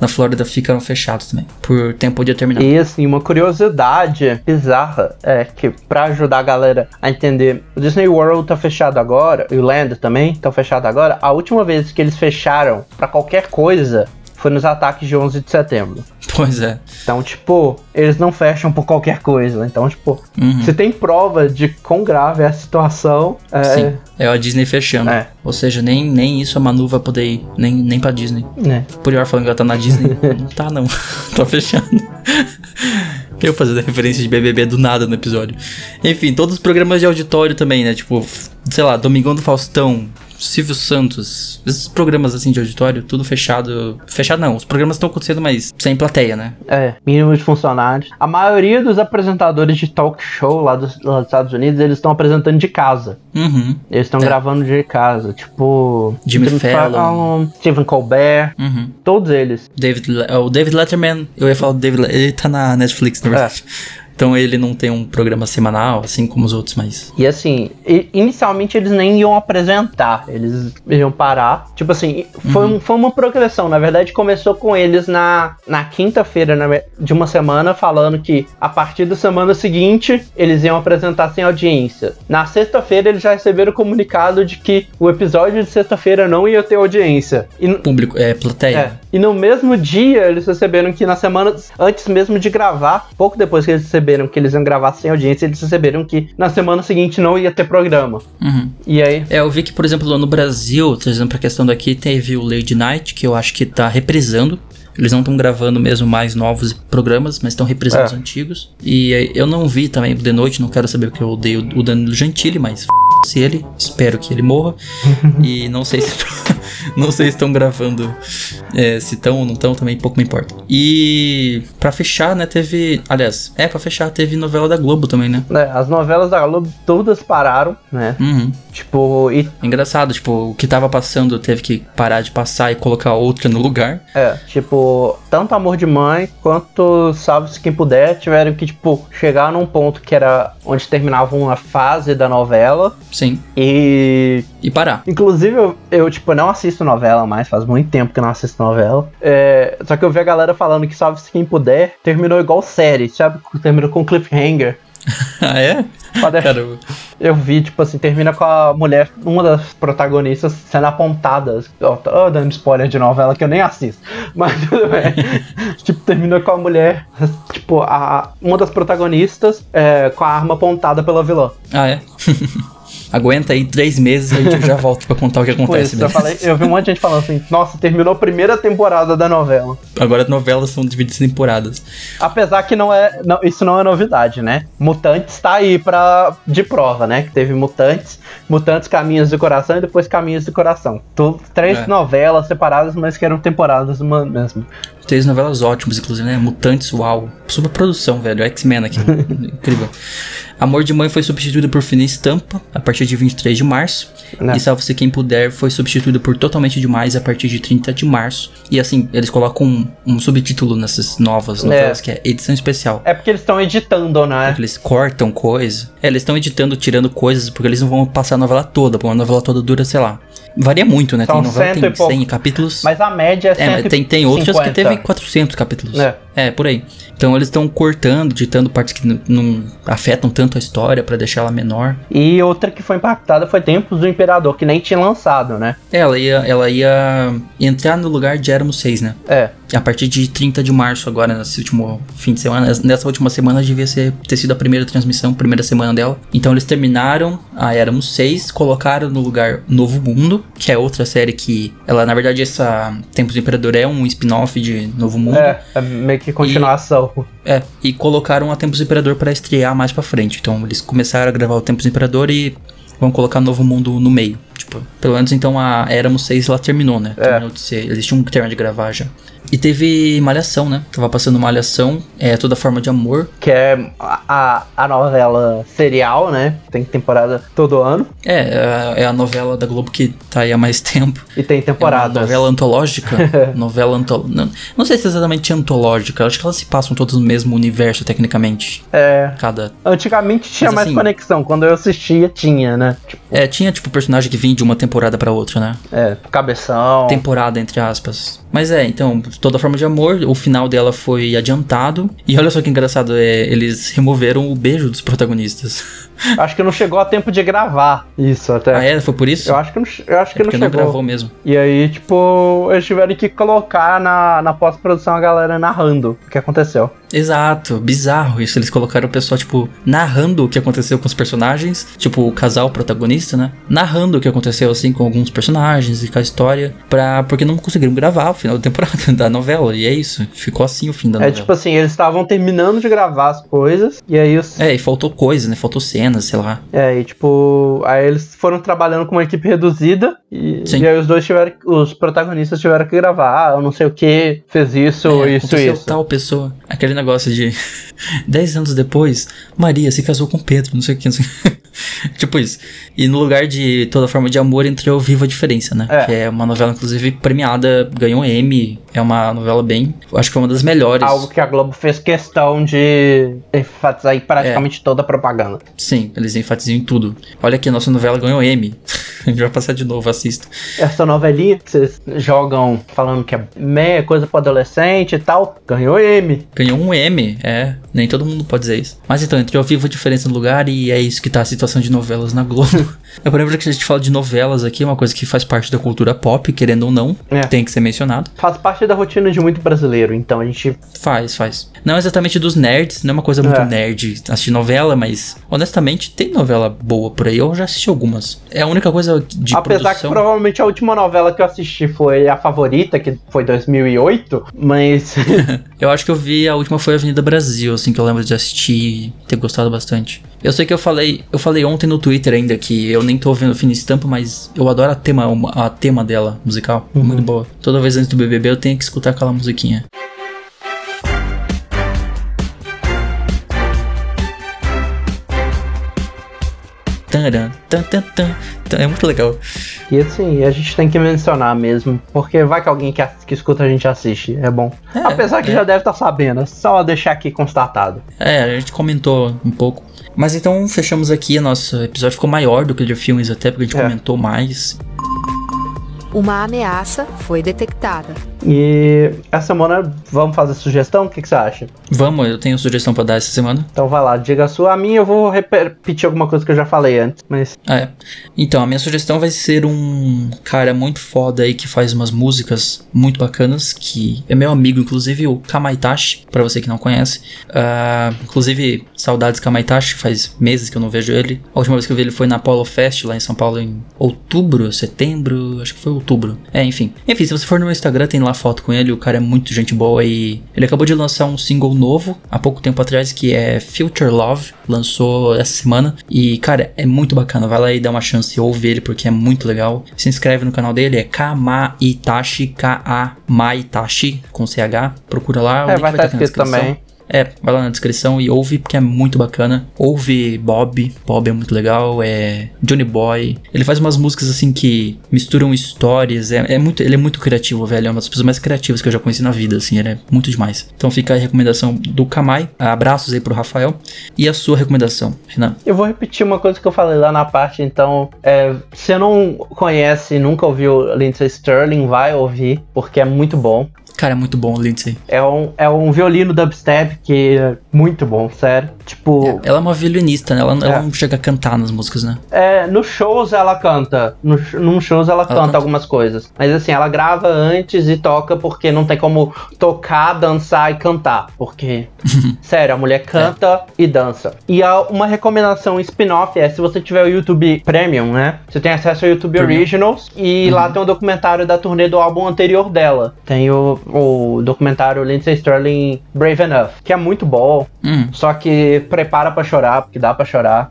Na Flórida ficaram fechados também, por tempo determinado. E assim, uma curiosidade bizarra é que para ajudar a galera a entender, o Disney World tá fechado agora, e o Land também tá fechado agora. A última vez que eles fecharam para qualquer coisa foi nos ataques de 11 de setembro. Pois é. Então, tipo, eles não fecham por qualquer coisa. Então, tipo, uhum. você tem prova de quão grave é a situação. É... Sim, é a Disney fechando. É. Ou seja, nem, nem isso a Manu vai poder ir, nem, nem pra Disney. É. Por ir falando que ela tá na Disney. não tá, não. tá fechando. Eu fazendo referência de BBB do nada no episódio. Enfim, todos os programas de auditório também, né? Tipo, sei lá, Domingão do Faustão, Silvio Santos, esses programas assim de auditório, tudo fechado. Fechado não, os programas estão acontecendo, mas sem plateia, né? É, mínimo de funcionários. A maioria dos apresentadores de talk show lá dos, lá dos Estados Unidos, eles estão apresentando de casa. Uhum. Eles estão é. gravando de casa, tipo. Jimmy, Fallon, Fallon, Stephen Colbert, uhum. todos eles. David, o David Letterman, eu ia falar do David, ele tá na Netflix, na verdade. É. Então ele não tem um programa semanal, assim como os outros, mas. E assim, inicialmente eles nem iam apresentar, eles iam parar. Tipo assim, foi, uhum. foi uma progressão. Na verdade, começou com eles na, na quinta-feira de uma semana, falando que a partir da semana seguinte eles iam apresentar sem audiência. Na sexta-feira eles já receberam o comunicado de que o episódio de sexta-feira não ia ter audiência. E, Público, é, plateia. É, e no mesmo dia eles receberam que na semana antes mesmo de gravar, pouco depois que eles receberam que eles iam gravar sem audiência, eles receberam que na semana seguinte não ia ter programa. Uhum. E aí? É, eu vi que, por exemplo, no Brasil, trazendo pra questão daqui, teve o Lady Night, que eu acho que tá reprisando. Eles não estão gravando mesmo mais novos programas, mas estão reprisando é. os antigos. E eu não vi também de noite, não quero saber porque eu odeio o Danilo Gentili, mas se ele, espero que ele morra. e não sei se não sei se estão gravando, é, se estão ou não estão, também pouco me importa. E para fechar, né, teve, aliás, é para fechar, teve novela da Globo também, né? É, as novelas da Globo todas pararam, né? Uhum. Tipo, e... engraçado, tipo, o que tava passando teve que parar de passar e colocar outra no lugar. É, tipo, tanto Amor de Mãe quanto Salve-se Quem Puder tiveram que, tipo, chegar num ponto que era onde terminava uma fase da novela. Sim. E. E parar. Inclusive, eu, eu tipo, não assisto novela mais, faz muito tempo que não assisto novela. É, só que eu vi a galera falando que Salve-se Quem Puder terminou igual série, sabe? Terminou com cliffhanger. ah, é? Caramba. Eu vi, tipo assim, termina com a mulher, uma das protagonistas, sendo apontada. Ó, tô dando spoiler de novela que eu nem assisto. Mas tudo bem. tipo, termina com a mulher, tipo, a, uma das protagonistas é, com a arma apontada pela vilã. Ah, é? Aguenta aí três meses e a gente já volta pra contar o que acontece. Isso, eu, falei, eu vi um monte de gente falando assim, nossa, terminou a primeira temporada da novela. Agora as novelas são divididas em temporadas. Apesar que não é. Não, isso não é novidade, né? Mutantes tá aí pra, de prova, né? Que teve Mutantes, Mutantes Caminhos do Coração e depois Caminhos do Coração. Tô, três é. novelas separadas, mas que eram temporadas uma mesmo. Três novelas ótimas, inclusive, né? Mutantes, uau. Super produção, velho. X-Men aqui. Incrível. Amor de Mãe foi substituído por Fina Estampa a partir de 23 de março. Né. E Salve-se Quem Puder foi substituído por Totalmente Demais a partir de 30 de março. E assim, eles colocam um, um subtítulo nessas novas novelas, que é Edição Especial. É porque eles estão editando, né? Eles cortam coisa. É, eles estão editando, tirando coisas, porque eles não vão passar a novela toda. Porque uma novela toda dura, sei lá. Varia muito, né? São tem novela que tem pouco. 100 capítulos. Mas a média é É, mas tem, tem outras que 150. teve 400 capítulos. É. É. por aí. Então eles estão cortando, ditando partes que não afetam tanto a história pra deixar ela menor. E outra que foi impactada foi Tempos do Imperador, que nem tinha lançado, né? Ela ia, ela ia entrar no lugar de Éramos 6, né? É. A partir de 30 de março agora, nesse último fim de semana. Nessa última semana devia ser, ter sido a primeira transmissão, primeira semana dela. Então eles terminaram a Éramos 6, colocaram no lugar Novo Mundo, que é outra série que... Ela, na verdade, essa Tempos do Imperador é um spin-off de Novo Mundo. É, é meio que continuação. É, e colocaram a Tempos do Imperador pra estrear mais pra frente. Então eles começaram a gravar o Tempos do Imperador e vão colocar Novo Mundo no meio. Tipo, pelo menos então a Éramos 6 lá terminou, né? Terminou de ser. Eles tinham que terminar de gravar já. E teve Malhação, né? Tava passando Malhação, é Toda Forma de Amor. Que é a, a, novela serial, né? Tem temporada todo ano. É, é, é a novela da Globo que tá aí há mais tempo. E tem É uma temporadas. novela antológica. novela antológica. Não, não sei se é exatamente antológica. Acho que elas se passam todas no mesmo universo, tecnicamente. É. Cada Antigamente tinha Mas mais assim- conexão. Quando eu assistia, tinha, né? Tipo, É, tinha tipo personagem que vinha de uma temporada pra outra, né? é, cabeção. Temporada, entre aspas. Mas é, então, toda forma de amor, o final dela foi adiantado. E olha só que engraçado, é, eles removeram o beijo dos protagonistas. Acho que não chegou a tempo de gravar isso até. Ah, é? Foi por isso? Eu acho que não, eu acho que É não porque não chegou. gravou mesmo. E aí, tipo, eles tiveram que colocar na, na pós-produção a galera narrando o que aconteceu. Exato, bizarro isso. Eles colocaram o pessoal, tipo, narrando o que aconteceu com os personagens. Tipo, o casal protagonista, né? Narrando o que aconteceu, assim, com alguns personagens e com a história. Pra, porque não conseguiram gravar o final da temporada da novela. E é isso. Ficou assim o fim da É novela. tipo assim, eles estavam terminando de gravar as coisas, e aí os. É, e faltou coisa, né? Faltou cenas, sei lá. É, e tipo, aí eles foram trabalhando com uma equipe reduzida e, e aí os dois tiveram, os protagonistas tiveram que gravar, ah, eu não sei o que, fez isso, É, isso, isso. tal pessoa. Aquele negócio de 10 anos depois, Maria se casou com Pedro, não sei o que. Não sei... tipo isso. E no lugar de Toda Forma de Amor entrou Viva a Diferença, né? É. Que é uma novela, inclusive, premiada, ganhou M. É uma novela bem. Acho que foi uma das melhores. Algo que a Globo fez questão de enfatizar É. praticamente toda a propaganda. Sim, eles enfatizam em tudo. Olha aqui, a nossa novela ganhou M. a gente vai passar de novo, assista. Essa novelinha que vocês jogam falando que é meia coisa pra adolescente e tal, ganhou M. Ganhou um M, é. Nem todo mundo pode dizer isso. Mas então, entrou Viva a Diferença no lugar e é isso que tá a situação de novelas na Globo. Eu lembro que a gente fala de novelas aqui, é uma coisa que faz parte da cultura pop, querendo ou não. É. Tem que ser mencionado. Faz parte da rotina de muito brasileiro, então a gente. Faz, faz. Não exatamente dos nerds, não é uma coisa muito É. nerd assistir novela, mas honestamente tem novela boa por aí. Eu já assisti algumas. É a única coisa de Apesar que produção. provavelmente a última novela que eu assisti foi a favorita, que foi 2008, mas. Eu acho que eu vi, a última foi Avenida Brasil, assim, que eu lembro de assistir e ter gostado bastante. Eu sei que eu falei, eu falei ontem no Twitter ainda que eu nem tô vendo Fina Estampa, mas eu adoro a tema, a tema dela, musical, muito boa. Toda vez antes do BBB eu tenho que escutar aquela musiquinha. Taran, tan, tan, tan, tan. É muito legal. E assim, a gente tem que mencionar mesmo, porque vai que alguém que, que escuta a gente assiste, é bom. É, Apesar que é. já deve estar sabendo, é só deixar aqui constatado. É, a gente comentou um pouco. Mas então fechamos aqui, nosso episódio ficou maior do que o de filmes até, porque a gente É. comentou mais. Uma ameaça foi detectada. E essa semana vamos fazer sugestão? O que, que você acha? Vamos, eu tenho sugestão pra dar essa semana. Então vai lá, diga a sua. A minha eu vou repetir alguma coisa que eu já falei antes, mas. É. Então, a minha sugestão vai ser um cara muito foda aí que faz umas músicas muito bacanas, que é meu amigo, inclusive o Kamaitachi, pra você que não conhece. Ah, inclusive, saudades Kamaitachi, faz meses que eu não vejo ele. A última vez que eu vi ele foi na Apollo Fest, lá em São Paulo, em outubro, setembro, acho que foi outubro. É, enfim. Enfim, se você for no meu Instagram, tem lá foto com ele, o cara é muito gente boa e ele acabou de lançar um single novo há pouco tempo atrás que é Future Love, lançou essa semana e cara, é muito bacana, vai lá e dá uma chance, ouve ele porque é muito legal. Se inscreve no canal dele, é Kamaitachi, K-A Maitachi com CH, procura lá, o É, link vai estar estar aqui na descrição. também. É, vai lá na descrição e ouve, porque é muito bacana. Ouve Bob, Bob é muito legal, é Johnny Boy. Ele faz umas músicas assim que misturam histórias, é, é muito, ele é muito criativo, velho. É uma das pessoas mais criativas que eu já conheci na vida, assim, ele é muito demais. Então fica a recomendação do Kamai, abraços aí pro Rafael. E a sua recomendação, Renan? Eu vou repetir uma coisa que eu falei lá na parte, então, é, se você não conhece, nunca ouviu Lindsay Sterling, vai ouvir, porque é muito bom. Cara, é muito bom o Lindsay. É um, é um violino dubstep que é muito bom, sério. Tipo. Ela é uma violinista, né? Ela, ela É. não chega a cantar nas músicas, né? É, nos shows ela canta. No, num shows ela, canta, canta. algumas coisas. Mas assim, ela grava antes e toca porque não tem como tocar, dançar e cantar. Porque, sério, a mulher canta e dança. E a- uma recomendação spin-off é se você tiver o YouTube Premium, né? Você tem acesso ao YouTube Premium. Originals e lá tem um documentário da turnê do álbum anterior dela. Tem o, o documentário Lindsay Sterling Brave Enough, que é muito bom. Hum, Só que prepara pra chorar, porque dá pra chorar.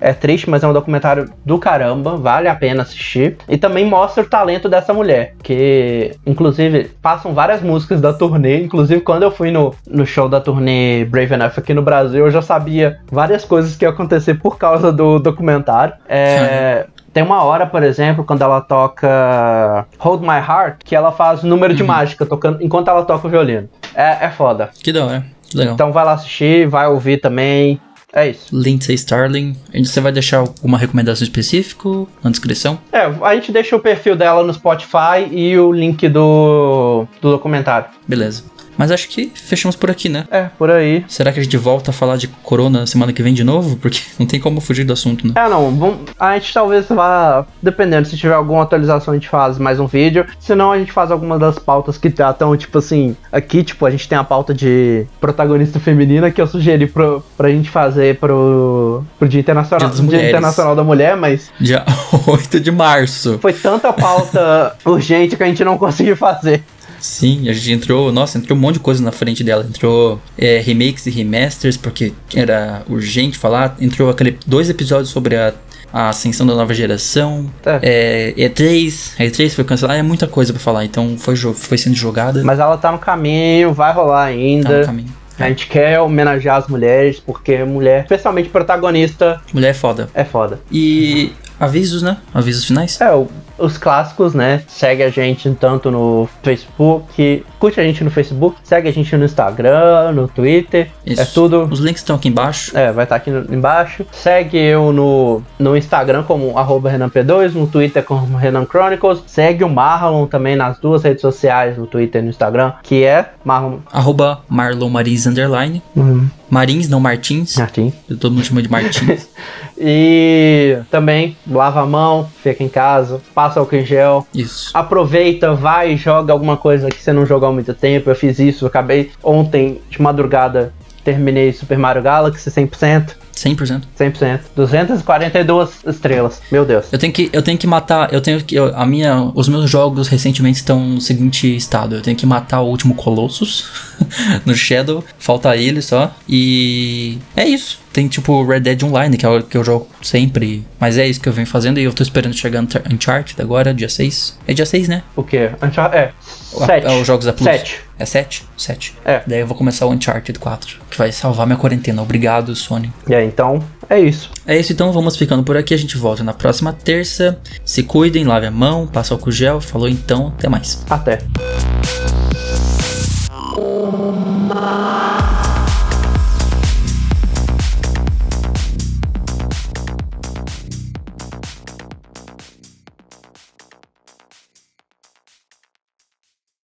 É, é triste, mas é um documentário do caramba, vale a pena assistir. E também mostra o talento dessa mulher, que inclusive passam várias músicas da turnê. Inclusive, quando eu fui no, no show da turnê Brave Enough aqui no Brasil, eu já sabia várias coisas que ia acontecer por causa do documentário. É. Tem uma hora, por exemplo, quando ela toca Hold My Heart, que ela faz número de mágica tocando enquanto ela toca o violino. É, é foda. que da hora. Que legal. Então vai lá assistir, vai ouvir também. É isso. Lindsay Starling. Você vai deixar alguma recomendação específica na descrição? É, a gente deixa o perfil dela no Spotify e o link do, do documentário. Beleza. Mas acho que fechamos por aqui, né? É, por aí. Será que a gente volta a falar de corona semana que vem de novo? Porque não tem como fugir do assunto, né? É, não, bom, a gente talvez vá, dependendo, se tiver alguma atualização a gente faz mais um vídeo, senão a gente faz alguma das pautas que estão, tipo assim, aqui, tipo, a gente tem a pauta de protagonista feminina que eu sugeri pro, pra gente fazer pro, pro Dia Internacional, Dia Mulheres. Internacional da Mulher, mas Dia 8 de março. foi tanta pauta urgente que a gente não conseguiu fazer. Sim, a gente entrou. Nossa, entrou um monte de coisa na frente dela. Entrou é, remakes e remasters, porque era urgente falar. Entrou aquele, dois episódios sobre a, a ascensão da nova geração. É, E3. A E3 foi cancelada. É muita coisa pra falar. Então foi, foi sendo jogada. Mas ela tá no caminho, vai rolar tá ainda. no caminho. A gente quer homenagear as mulheres, porque mulher, especialmente protagonista, Mulher é foda. é foda. E avisos, né? Avisos finais? É, o- os clássicos, né? Segue a gente tanto no Facebook, curte a gente no Facebook, segue a gente no Instagram, no Twitter, Isso. é tudo. Os links estão aqui embaixo. É, vai estar aqui no- embaixo. Segue eu no, no Instagram como arroba RenanP2, no Twitter como Renan Chronicles. Segue o Marlon também nas duas redes sociais, no Twitter e no Instagram, que é Marlon Arroba Marlon Marins Underline. Marins, não Martins. Martins. Todo mundo chama de Martins. E também lava a mão, fica em casa, passa álcool em gel. Isso. Aproveita, vai e joga alguma coisa que você não jogou há muito tempo. Eu fiz isso, eu acabei ontem de madrugada, terminei Super Mario Galaxy 100%. 100%. 100%. 242 estrelas. Meu Deus. Eu tenho que, eu tenho que matar, eu tenho que, eu- a minha, os meus jogos recentemente estão no seguinte estado, eu tenho que matar o último Colossus no Shadow, falta ele só, e é isso. Tem tipo Red Dead Online, que é o que eu jogo sempre, mas é isso que eu venho fazendo e eu tô esperando chegar Unchar- Uncharted agora, dia 6. É dia 6, né? O que? Unchar- É. Ah, 7. É os jogos da Plus. 7. É 7? 7. É. Daí eu vou começar o Uncharted 4, que vai salvar minha quarentena. Obrigado, Sony. E aí, então, é isso. É isso, então vamos ficando por aqui. A gente volta na próxima terça. Se cuidem, lave a mão, passa álcool gel. Falou então, até mais. Até.